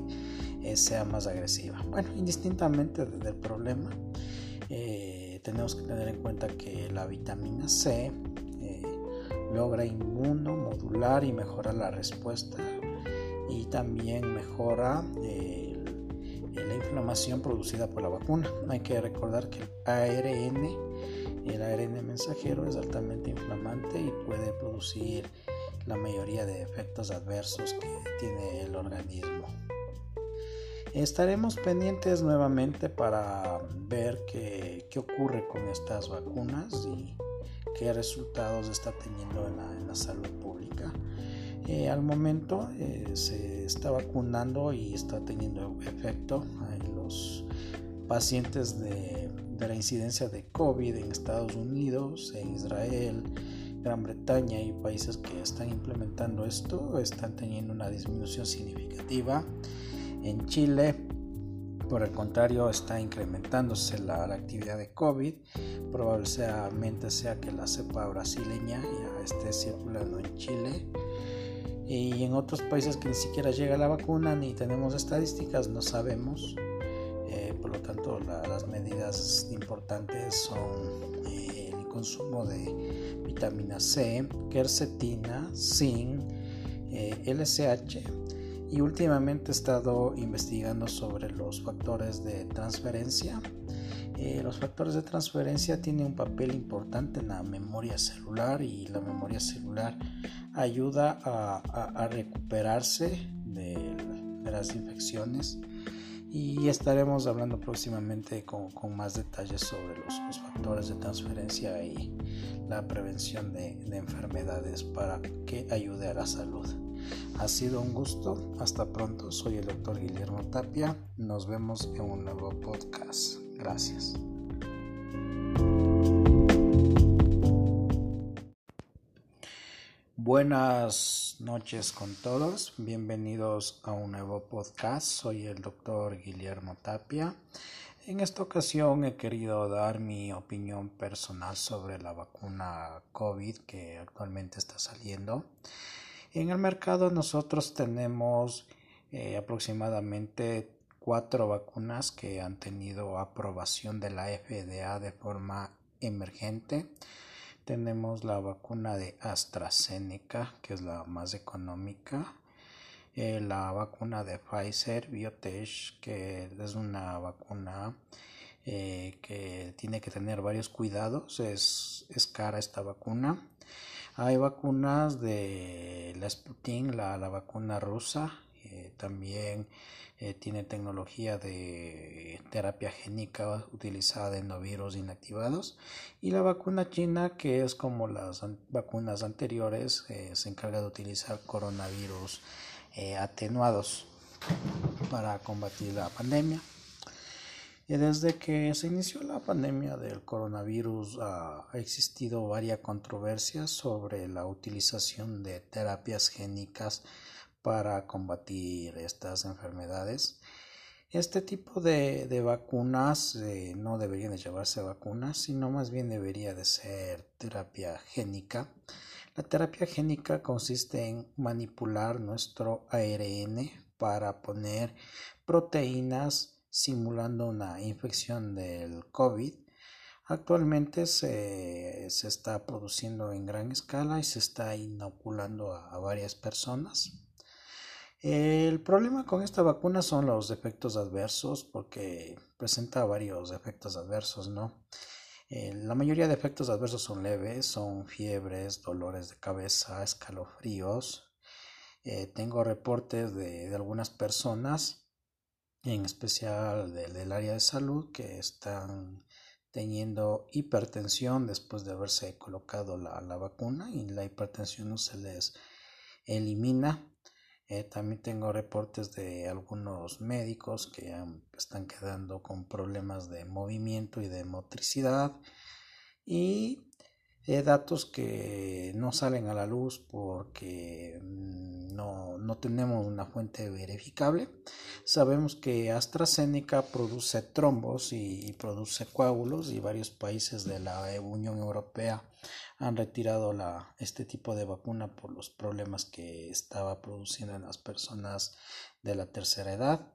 Speaker 6: eh, sea más agresiva. Bueno, indistintamente del problema, eh, tenemos que tener en cuenta que la vitamina C eh, logra inmunomodular y mejorar la respuesta y también mejora la inflamación producida por la vacuna. Hay que recordar que el ARN el ARN mensajero es altamente inflamante y puede producir la mayoría de efectos adversos que tiene el organismo. Estaremos pendientes nuevamente para ver qué, ocurre con estas vacunas y qué resultados está teniendo en la, salud pública. Eh, al momento eh, se está vacunando y está teniendo efecto en los pacientes de de la incidencia de COVID en Estados Unidos, en Israel, Gran Bretaña y países que están implementando esto están teniendo una disminución significativa. En Chile, por el contrario, está incrementándose la, actividad de COVID. Probablemente sea que la cepa brasileña ya esté circulando en Chile. Y en otros países que ni siquiera llega la vacuna ni tenemos estadísticas, no sabemos por lo tanto las medidas importantes son eh, el consumo de vitamina C, quercetina, zinc, LSH eh, y últimamente he estado investigando sobre los factores de transferencia. Eh, los factores de transferencia tienen un papel importante en la memoria celular y la memoria celular ayuda a, recuperarse de las infecciones y estaremos hablando próximamente con, más detalles sobre los, factores de transferencia y la prevención de, de enfermedades para que ayude a la salud. Ha sido un gusto, hasta pronto, soy el doctor Guillermo Tapia, nos vemos en un nuevo podcast. Gracias. Buenas noches con todos, bienvenidos a un nuevo podcast. Soy el doctor Guillermo Tapia. En esta ocasión he querido dar mi opinión personal sobre la vacuna COVID que actualmente está saliendo. En el mercado nosotros tenemos eh, aproximadamente cuatro vacunas que han tenido aprobación de la FDA de forma emergente. Tenemos la vacuna de AstraZeneca, que es la más económica. Eh, la vacuna de Pfizer Biotech, que es una vacuna eh, que tiene que tener varios cuidados. Es, es cara esta vacuna. Hay vacunas de la Sputnik, la, la vacuna rusa. Eh, también eh, tiene tecnología de terapia génica utilizada en virus inactivados y la vacuna china que es como las vacunas anteriores eh, se encarga de utilizar coronavirus atenuados para combatir la pandemia. Desde que se inició la pandemia del coronavirus ha existido varias controversias sobre la utilización de terapias génicas para combatir estas enfermedades. Este tipo de, vacunas eh, no deberían de llevarse vacunas, sino más bien debería de ser terapia génica. La terapia génica consiste en manipular nuestro ARN para poner proteínas simulando una infección del COVID. Actualmente se, está produciendo en gran escala y se está inoculando a varias personas. El problema con esta vacuna son los efectos adversos porque presenta varios efectos adversos, ¿no? Eh, la mayoría de efectos adversos son leves, son fiebres, dolores de cabeza, escalofríos. Eh, tengo reportes de, algunas personas, en especial del, área de salud, que están teniendo hipertensión después de haberse colocado la, la vacuna y la hipertensión no se les elimina eh, también tengo reportes de algunos médicos que están quedando con problemas de movimiento y de motricidad y eh, datos que no salen a la luz porque mm, no, no, tenemos una fuente verificable. Sabemos que AstraZeneca produce trombos y produce coágulos y varios países de la Unión Europea han retirado la, este tipo de vacuna por los problemas que estaba produciendo en las personas de la tercera edad.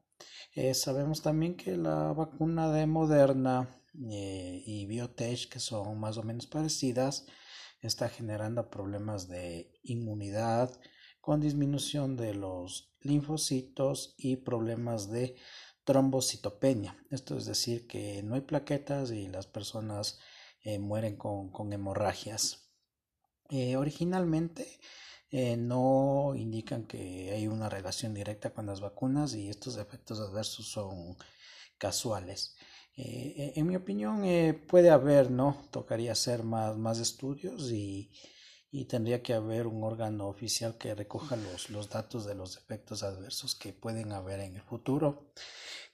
Speaker 6: Eh, sabemos también que la vacuna de Moderna eh, y Biotech, que son más o menos parecidas, está generando problemas de inmunidad con disminución de los linfocitos y problemas de trombocitopenia. Esto es decir, que no hay plaquetas y las personas eh, mueren con, hemorragias. Eh, originalmente eh, no indican que hay una relación directa con las vacunas y estos efectos adversos son casuales. en mi opinión puede haber, ¿no? Tocaría hacer más, más estudios y, y tendría que haber un órgano oficial que recoja los, los datos de los efectos adversos que pueden haber en el futuro.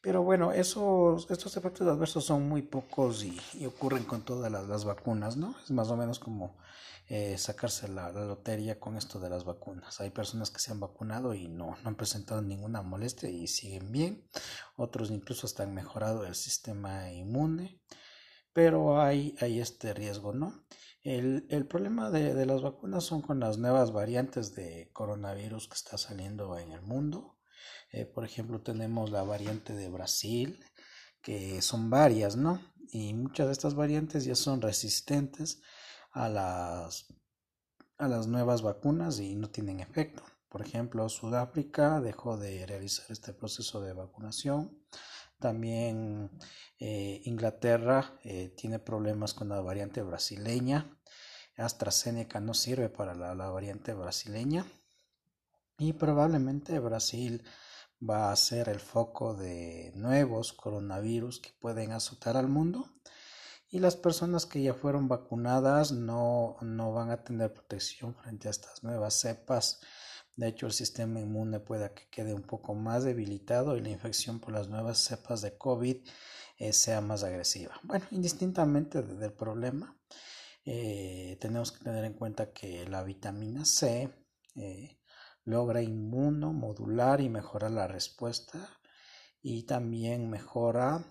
Speaker 6: Pero bueno, esos, estos efectos adversos son muy pocos y, ocurren con todas las, vacunas, ¿no? Es más o menos como eh, sacarse la, lotería con esto de las vacunas. Hay personas que se han vacunado y no, no han presentado ninguna molestia y siguen bien. Otros incluso hasta han mejorado el sistema inmune. Pero hay, hay este riesgo, ¿no? El, el problema de, de las vacunas son con las nuevas variantes de coronavirus que está saliendo en el mundo eh, por ejemplo, tenemos la variante de Brasil, que son varias, ¿no? Y muchas de estas variantes ya son resistentes a las, a las nuevas vacunas y no tienen efecto. Por ejemplo, Sudáfrica dejó de realizar este proceso de vacunación. También eh, Inglaterra eh, tiene problemas con la variante brasileña. AstraZeneca no sirve para la variante brasileña. Y probablemente Brasil va a ser el foco de nuevos coronavirus que pueden azotar al mundo y las personas que ya fueron vacunadas no, no van a tener protección frente a estas nuevas cepas. De hecho, el sistema inmune puede que quede un poco más debilitado y la infección por las nuevas cepas de COVID eh, sea más agresiva. Bueno, indistintamente del problema, eh, tenemos que tener en cuenta que la vitamina C eh, logra inmunomodular y mejorar la respuesta y también mejora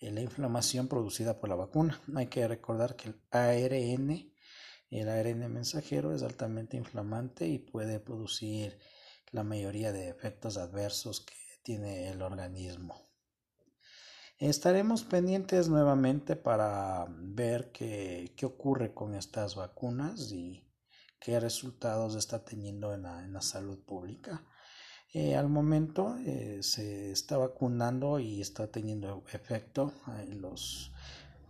Speaker 6: la inflamación producida por la vacuna. Hay que recordar que el ARN, el ARN mensajero es altamente inflamante y puede producir la mayoría de efectos adversos que tiene el organismo. Estaremos pendientes nuevamente para ver qué, ocurre con estas vacunas y qué resultados está teniendo en la, salud pública. Eh, al momento eh, se está vacunando y está teniendo efecto en los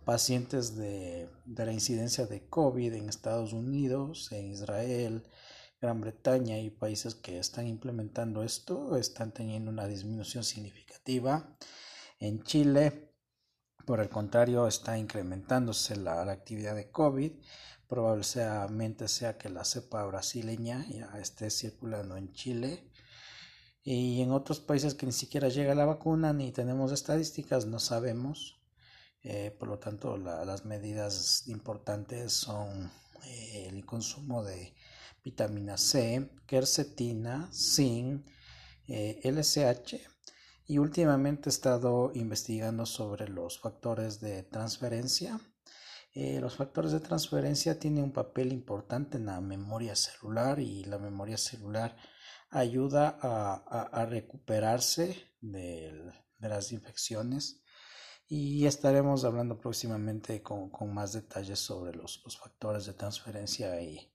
Speaker 6: pacientes de, de, la incidencia de COVID en Estados Unidos, en Israel, Gran Bretaña y países que están implementando esto están teniendo una disminución significativa. En Chile, por el contrario, está incrementándose la, actividad de COVID. Probablemente sea que la cepa brasileña ya esté circulando en Chile. Y en otros países que ni siquiera llega la vacuna ni tenemos estadísticas, no sabemos. Eh, por lo tanto, las medidas importantes son eh, el consumo de vitamina C, quercetina, zinc, eh, y últimamente he estado investigando sobre los factores de transferencia. Eh, los factores de transferencia tienen un papel importante en la memoria celular y la memoria celular ayuda a, recuperarse de, las infecciones y estaremos hablando próximamente con, más detalles sobre los, factores de transferencia y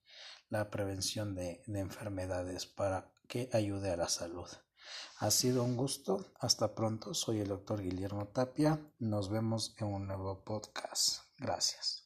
Speaker 6: la prevención de enfermedades para que ayude a la salud. Ha sido un gusto. Hasta pronto. Soy el doctor Guillermo Tapia. Nos vemos en un nuevo podcast. Gracias.